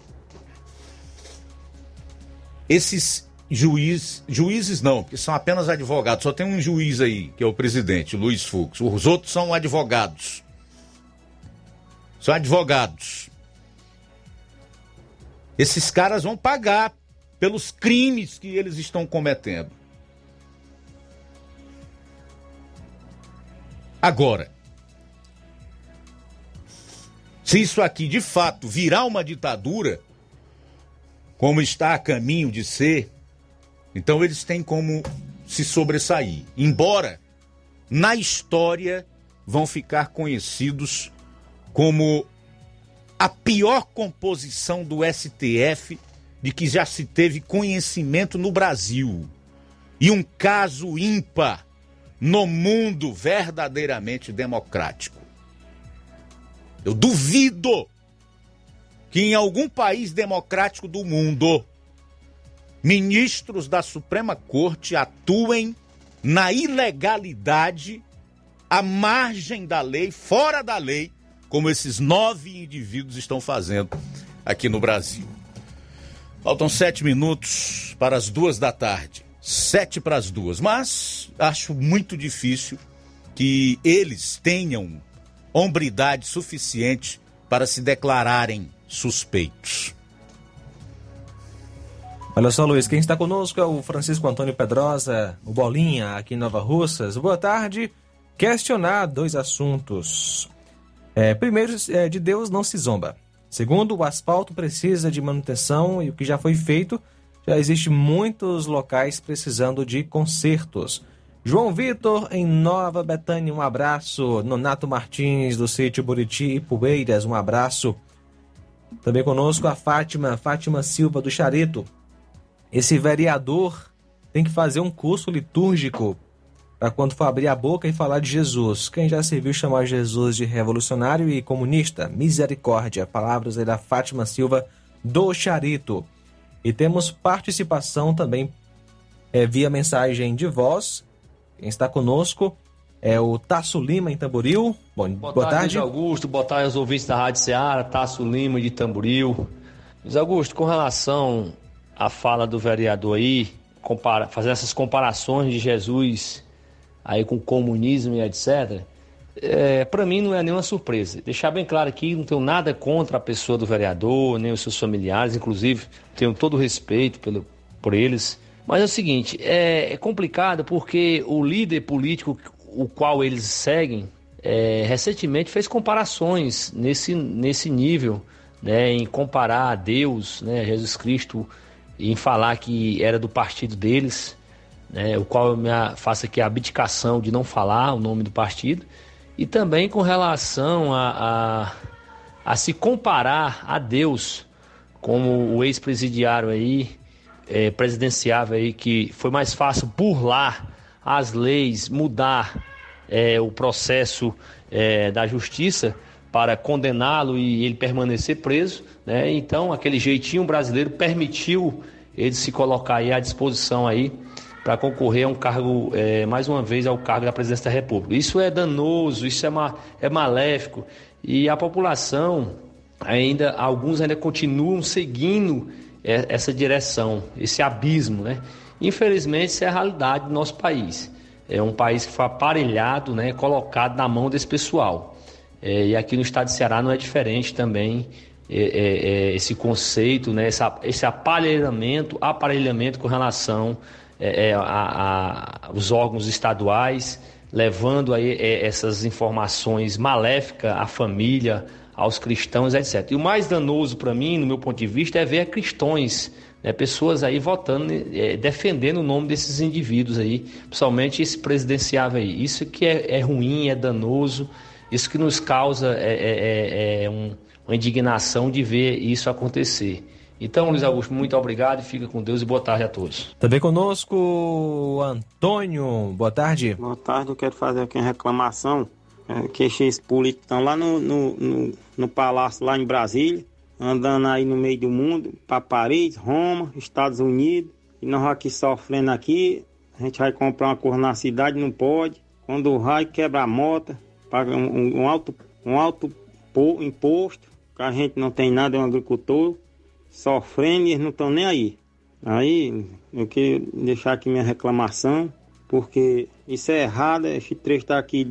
Speaker 1: esses juiz, juízes não, que são apenas advogados, só tem um juiz aí, que é o presidente, Luiz Fux. Os outros são advogados. São advogados. Esses caras vão pagar pelos crimes que eles estão cometendo. Agora, se isso aqui de fato virar uma ditadura, como está a caminho de ser, então eles têm como se sobressair. Embora na história vão ficar conhecidos como a pior composição do STF de que já se teve conhecimento no Brasil e um caso ímpar no mundo verdadeiramente democrático. Eu duvido que em algum país democrático do mundo ministros da Suprema Corte atuem na ilegalidade, à margem da lei, fora da lei, como esses nove indivíduos estão fazendo aqui no Brasil. Faltam sete minutos para as duas da tarde. sete para as duas. Mas acho muito difícil que eles tenham hombridade suficiente para se declararem suspeitos.
Speaker 2: Olha só, Luiz, quem está conosco é o Francisco Antônio Pedrosa, o Bolinha, aqui em Nova Russas. Boa tarde. Questionar dois assuntos. É, primeiro, é, de Deus não se zomba. Segundo, o asfalto precisa de manutenção e o que já foi feito, já existe muitos locais precisando de consertos. João Vitor, em Nova Betânia, um abraço. Nonato Martins, do sítio Buriti e Poeiras, um abraço. Também conosco a Fátima, Fátima Silva, do Charito. Esse vereador tem que fazer um curso litúrgico para quando for abrir a boca e falar de Jesus. Quem já se viu chamar Jesus de revolucionário e comunista? Misericórdia. Palavras aí da Fátima Silva do Charito. E temos participação também é, via mensagem de voz. Quem está conosco é o Tasso Lima em Tamboril. Bom,
Speaker 24: boa, boa tarde, tarde. Augusto. Boa tarde aos ouvintes da Rádio Ceará. Tasso Lima de Tamboril. Luiz Augusto, com relação à fala do vereador aí, compara, fazer essas comparações de Jesus aí com comunismo e etc., é, para mim não é nenhuma surpresa. Deixar bem claro aqui, não tenho nada contra a pessoa do vereador, nem os seus familiares, inclusive tenho todo o respeito pelo, por eles. Mas é o seguinte, é, é complicado porque o líder político o qual eles seguem é, recentemente fez comparações nesse, nesse nível, né, em comparar a Deus, né, Jesus Cristo, em falar que era do partido deles né, o qual eu me faço aqui a abdicação de não falar o nome do partido, e também com relação a, a, a se comparar a Deus, como o ex-presidiário aí, é, presidenciável aí, que foi mais fácil burlar as leis, mudar é, o processo é, da justiça para condená-lo e ele permanecer preso, né? Então, aquele jeitinho brasileiro permitiu ele se colocar à disposição aí para concorrer a um cargo, é, mais uma vez, ao cargo da presidência da República. Isso é danoso, isso é, ma, é maléfico e a população ainda, alguns ainda continuam seguindo é, essa direção, esse abismo, né? Infelizmente, isso é a realidade do nosso país. É um país que foi aparelhado, né, colocado na mão desse pessoal. É, e aqui no estado de Ceará não é diferente também é, é, é esse conceito, né, esse, esse aparelhamento, aparelhamento com relação é, é, a, a, os órgãos estaduais, levando aí essas informações maléficas à família, aos cristãos, etc. E o mais danoso para mim, no meu ponto de vista, é ver cristãos, né, pessoas aí votando, defendendo o nome desses indivíduos aí, principalmente esse presidenciável aí. Isso que é ruim, é danoso, isso que nos causa é, é um, uma indignação de ver isso acontecer. Então, Luiz Augusto, muito obrigado, fica com Deus e boa tarde a todos.
Speaker 2: Também conosco, Antônio, boa tarde.
Speaker 25: Boa tarde, eu quero fazer aqui uma reclamação, é, que esses políticos estão lá no, no, no, no, palácio, lá em Brasília, andando aí no meio do mundo, para Paris, Roma, Estados Unidos, e nós aqui sofrendo aqui, a gente vai comprar uma coisa na cidade, não pode, quando o raio quebra a moto, paga um, um alto, um alto imposto, que a gente não tem nada, é um agricultor, sofrendo e eles não estão nem aí. Aí eu queria deixar aqui minha reclamação, porque isso é errado, esse trecho está aqui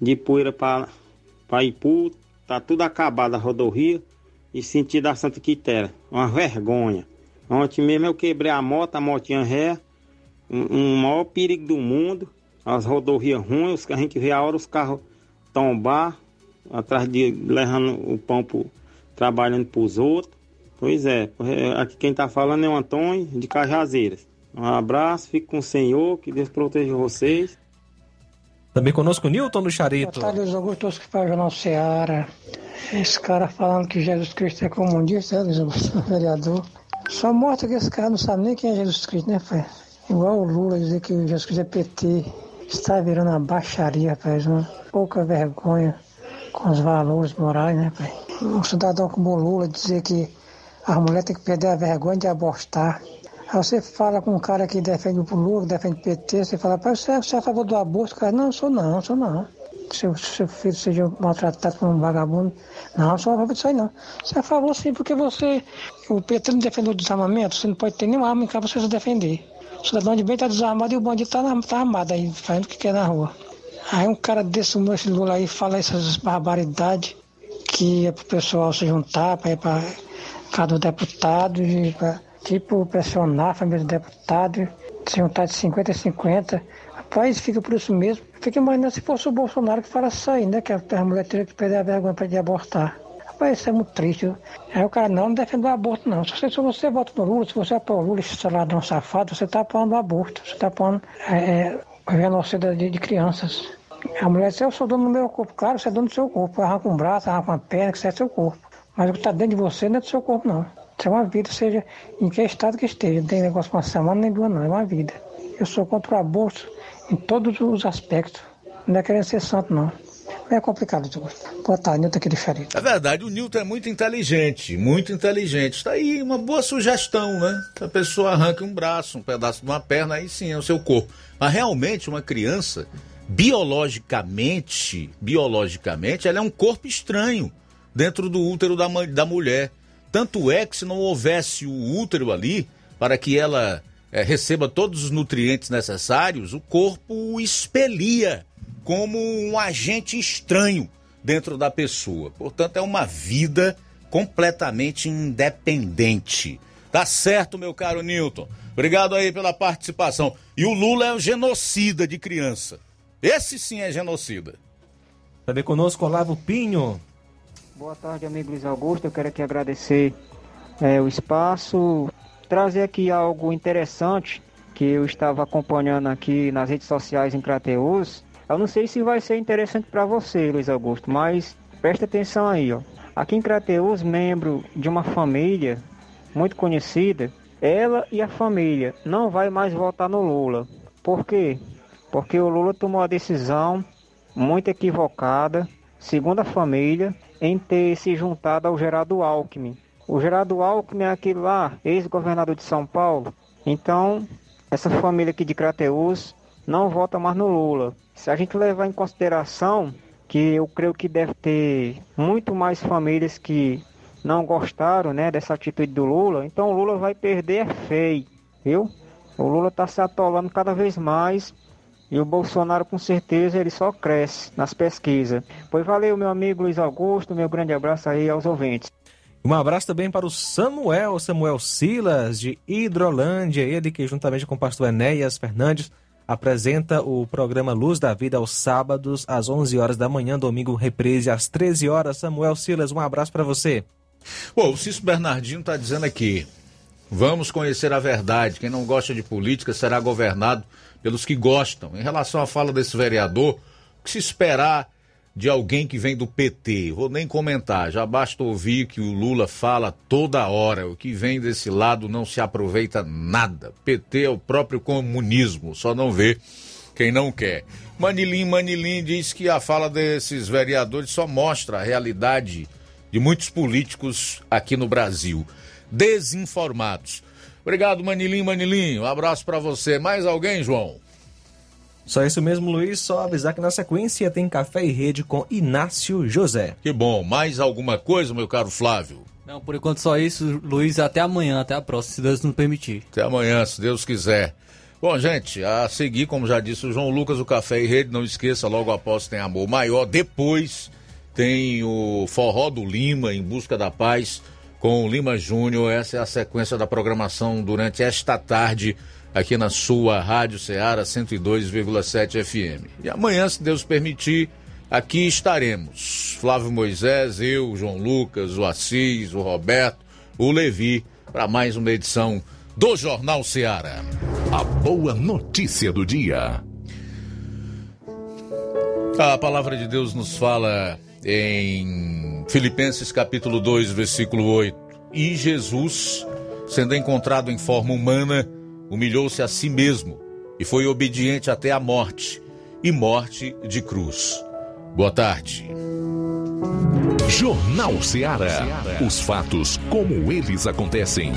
Speaker 25: de poeira para Ipu, tá tudo acabado a rodovia e sentido a Santa Quitéria. Uma vergonha. Ontem mesmo eu quebrei a moto, a motinha ré, um, um maior perigo do mundo, as rodovias ruins, a gente vê a hora os carros tombar, atrás de levando o pão pro, trabalhando para os outros. Pois é, aqui quem está falando é o Antônio de Cajazeiras. Um abraço, fique com o Senhor, que Deus proteja vocês.
Speaker 2: Também conosco Newton do Charito.
Speaker 26: Boa tarde, Luiz Augusto, que faz o Jornal Seara. Esse cara falando que Jesus Cristo é comunista, é, Luiz Augusto, vereador. Só mostra que esse cara não sabe nem quem é Jesus Cristo, né, pai? Igual o Lula dizer que Jesus Cristo é PT. Está virando uma baixaria, rapaz, uma pouca vergonha com os valores morais, né, pai? Um cidadão como o Lula dizer que a mulher tem que perder a vergonha de abortar. Aí você fala com um cara que defende o Lula, que defende o PT, você fala, você, você é a favor do aborto? Cara, não, sou não, sou não. Se o seu filho seja maltratado por um vagabundo, não, sou a favor disso aí não. Você é a favor sim, porque você, o PT não defendeu o desarmamento, você não pode ter nenhuma arma em casa você se defender. O cidadão de bem tá desarmado e o bandido tá, na, tá armado aí, fazendo o que quer na rua. Aí um cara desse, esse Lula aí, fala essas barbaridades que é pro pessoal se juntar para ir para casa do deputado, e pra, tipo, pressionar a família do deputado, se juntar de 50 a 50. Rapaz, fica por isso mesmo. Fica imaginando se fosse o Bolsonaro que falasse isso aí, né? Que a mulher teria que perder a vergonha para de abortar. Rapaz, isso é muito triste. Aí o cara não, não defende o aborto, não. Se você, se você vota no Lula, se você apoia o Lula, esse ladrão safado, você está apoiando o aborto. Você está apoiando é, é, o genocídio de, de crianças. A mulher diz, eu sou dono do meu corpo. Claro, você é dono do seu corpo. Arranca um braço, arranca uma perna, que isso é seu corpo. Mas o que está dentro de você não é do seu corpo, não. Isso é uma vida, seja em que estado que esteja. Não tem negócio uma semana nem duas, não. É uma vida. Eu sou contra o aborto em todos os aspectos. Não é querendo ser santo, não. É complicado, Augusto. Boa tarde, Nilton aqui Ferido.
Speaker 1: É verdade, o Newton é muito inteligente, muito inteligente. Está aí uma boa sugestão, né? Que a pessoa arranque um braço, um pedaço de uma perna, aí sim é o seu corpo. Mas realmente, uma criança, biologicamente, biologicamente, ela é um corpo estranho dentro do útero da, da mulher. Tanto é que se não houvesse o útero ali, para que ela eh, receba todos os nutrientes necessários, o corpo expelia como um agente estranho dentro da pessoa. Portanto, é uma vida completamente independente. Tá certo, meu caro Newton. Obrigado aí pela participação. E o Lula é o genocida de criança. Esse sim é genocida.
Speaker 2: Também conosco Olavo Pinho.
Speaker 27: Boa tarde, amigo Luiz Augusto. Eu quero aqui agradecer é, o espaço, trazer aqui algo interessante que eu estava acompanhando aqui nas redes sociais em Crateus. Eu não sei se vai ser interessante para você, Luiz Augusto, mas presta atenção aí, ó. Aqui em Crateus, membro de uma família muito conhecida, ela e a família não vai mais votar no Lula. Por quê? Porque o Lula tomou a decisão muito equivocada, segundo a família, em ter se juntado ao Geraldo Alckmin. O Geraldo Alckmin é aquele lá, ex-governador de São Paulo. Então, essa família aqui de Crateus não vota mais no Lula. Se a gente levar em consideração que eu creio que deve ter muito mais famílias que não gostaram né, dessa atitude do Lula, então o Lula vai perder é feio, viu? O Lula está se atolando cada vez mais e o Bolsonaro, com certeza, ele só cresce nas pesquisas. Pois valeu, meu amigo Luiz Augusto, meu grande abraço aí aos ouvintes.
Speaker 2: Um abraço também para o Samuel, Samuel Silas, de Hidrolândia, ele que juntamente com o pastor Enéas Fernandes apresenta o programa Luz da Vida aos sábados, às 11 horas da manhã, domingo reprise às 13 horas. Samuel Silas, um abraço para você.
Speaker 1: Bom, o Cício Bernardino está dizendo aqui: vamos conhecer a verdade. Quem não gosta de política será governado pelos que gostam. Em relação à fala desse vereador, o que se esperar de alguém que vem do PT? Vou nem comentar, já basta ouvir que o Lula fala toda hora. O que vem desse lado não se aproveita nada. PT é o próprio comunismo, só não vê quem não quer. Manilim Manilim diz que a fala desses vereadores só mostra a realidade de muitos políticos aqui no Brasil. Desinformados. Obrigado, Manilim Manilim. Um abraço para você. Mais alguém, João?
Speaker 2: Só isso mesmo, Luiz. Só avisar que na sequência tem Café e Rede com Inácio José.
Speaker 1: Que bom. Mais alguma coisa, meu caro Flávio?
Speaker 3: Não, por enquanto só isso, Luiz. Até amanhã, até a próxima, se Deus nos permitir.
Speaker 1: Até amanhã, se Deus quiser. Bom, gente, a seguir, como já disse o João Lucas, o Café e Rede, não esqueça, logo após tem Amor Maior. Depois tem o Forró do Lima, Em Busca da Paz, com o Lima Júnior. Essa é a sequência da programação durante esta tarde aqui na sua Rádio Ceará 102,7 FM. E amanhã, se Deus permitir, aqui estaremos. Flávio Moisés, eu, João Lucas, o Assis, o Roberto, o Levi, para mais uma edição do Jornal Ceará.
Speaker 6: A boa notícia do dia.
Speaker 1: A palavra de Deus nos fala em Filipenses capítulo 2, versículo 8. E Jesus, sendo encontrado em forma humana, humilhou-se a si mesmo e foi obediente até a morte e morte de cruz. Boa tarde.
Speaker 6: Jornal Ceará. Os fatos como eles acontecem.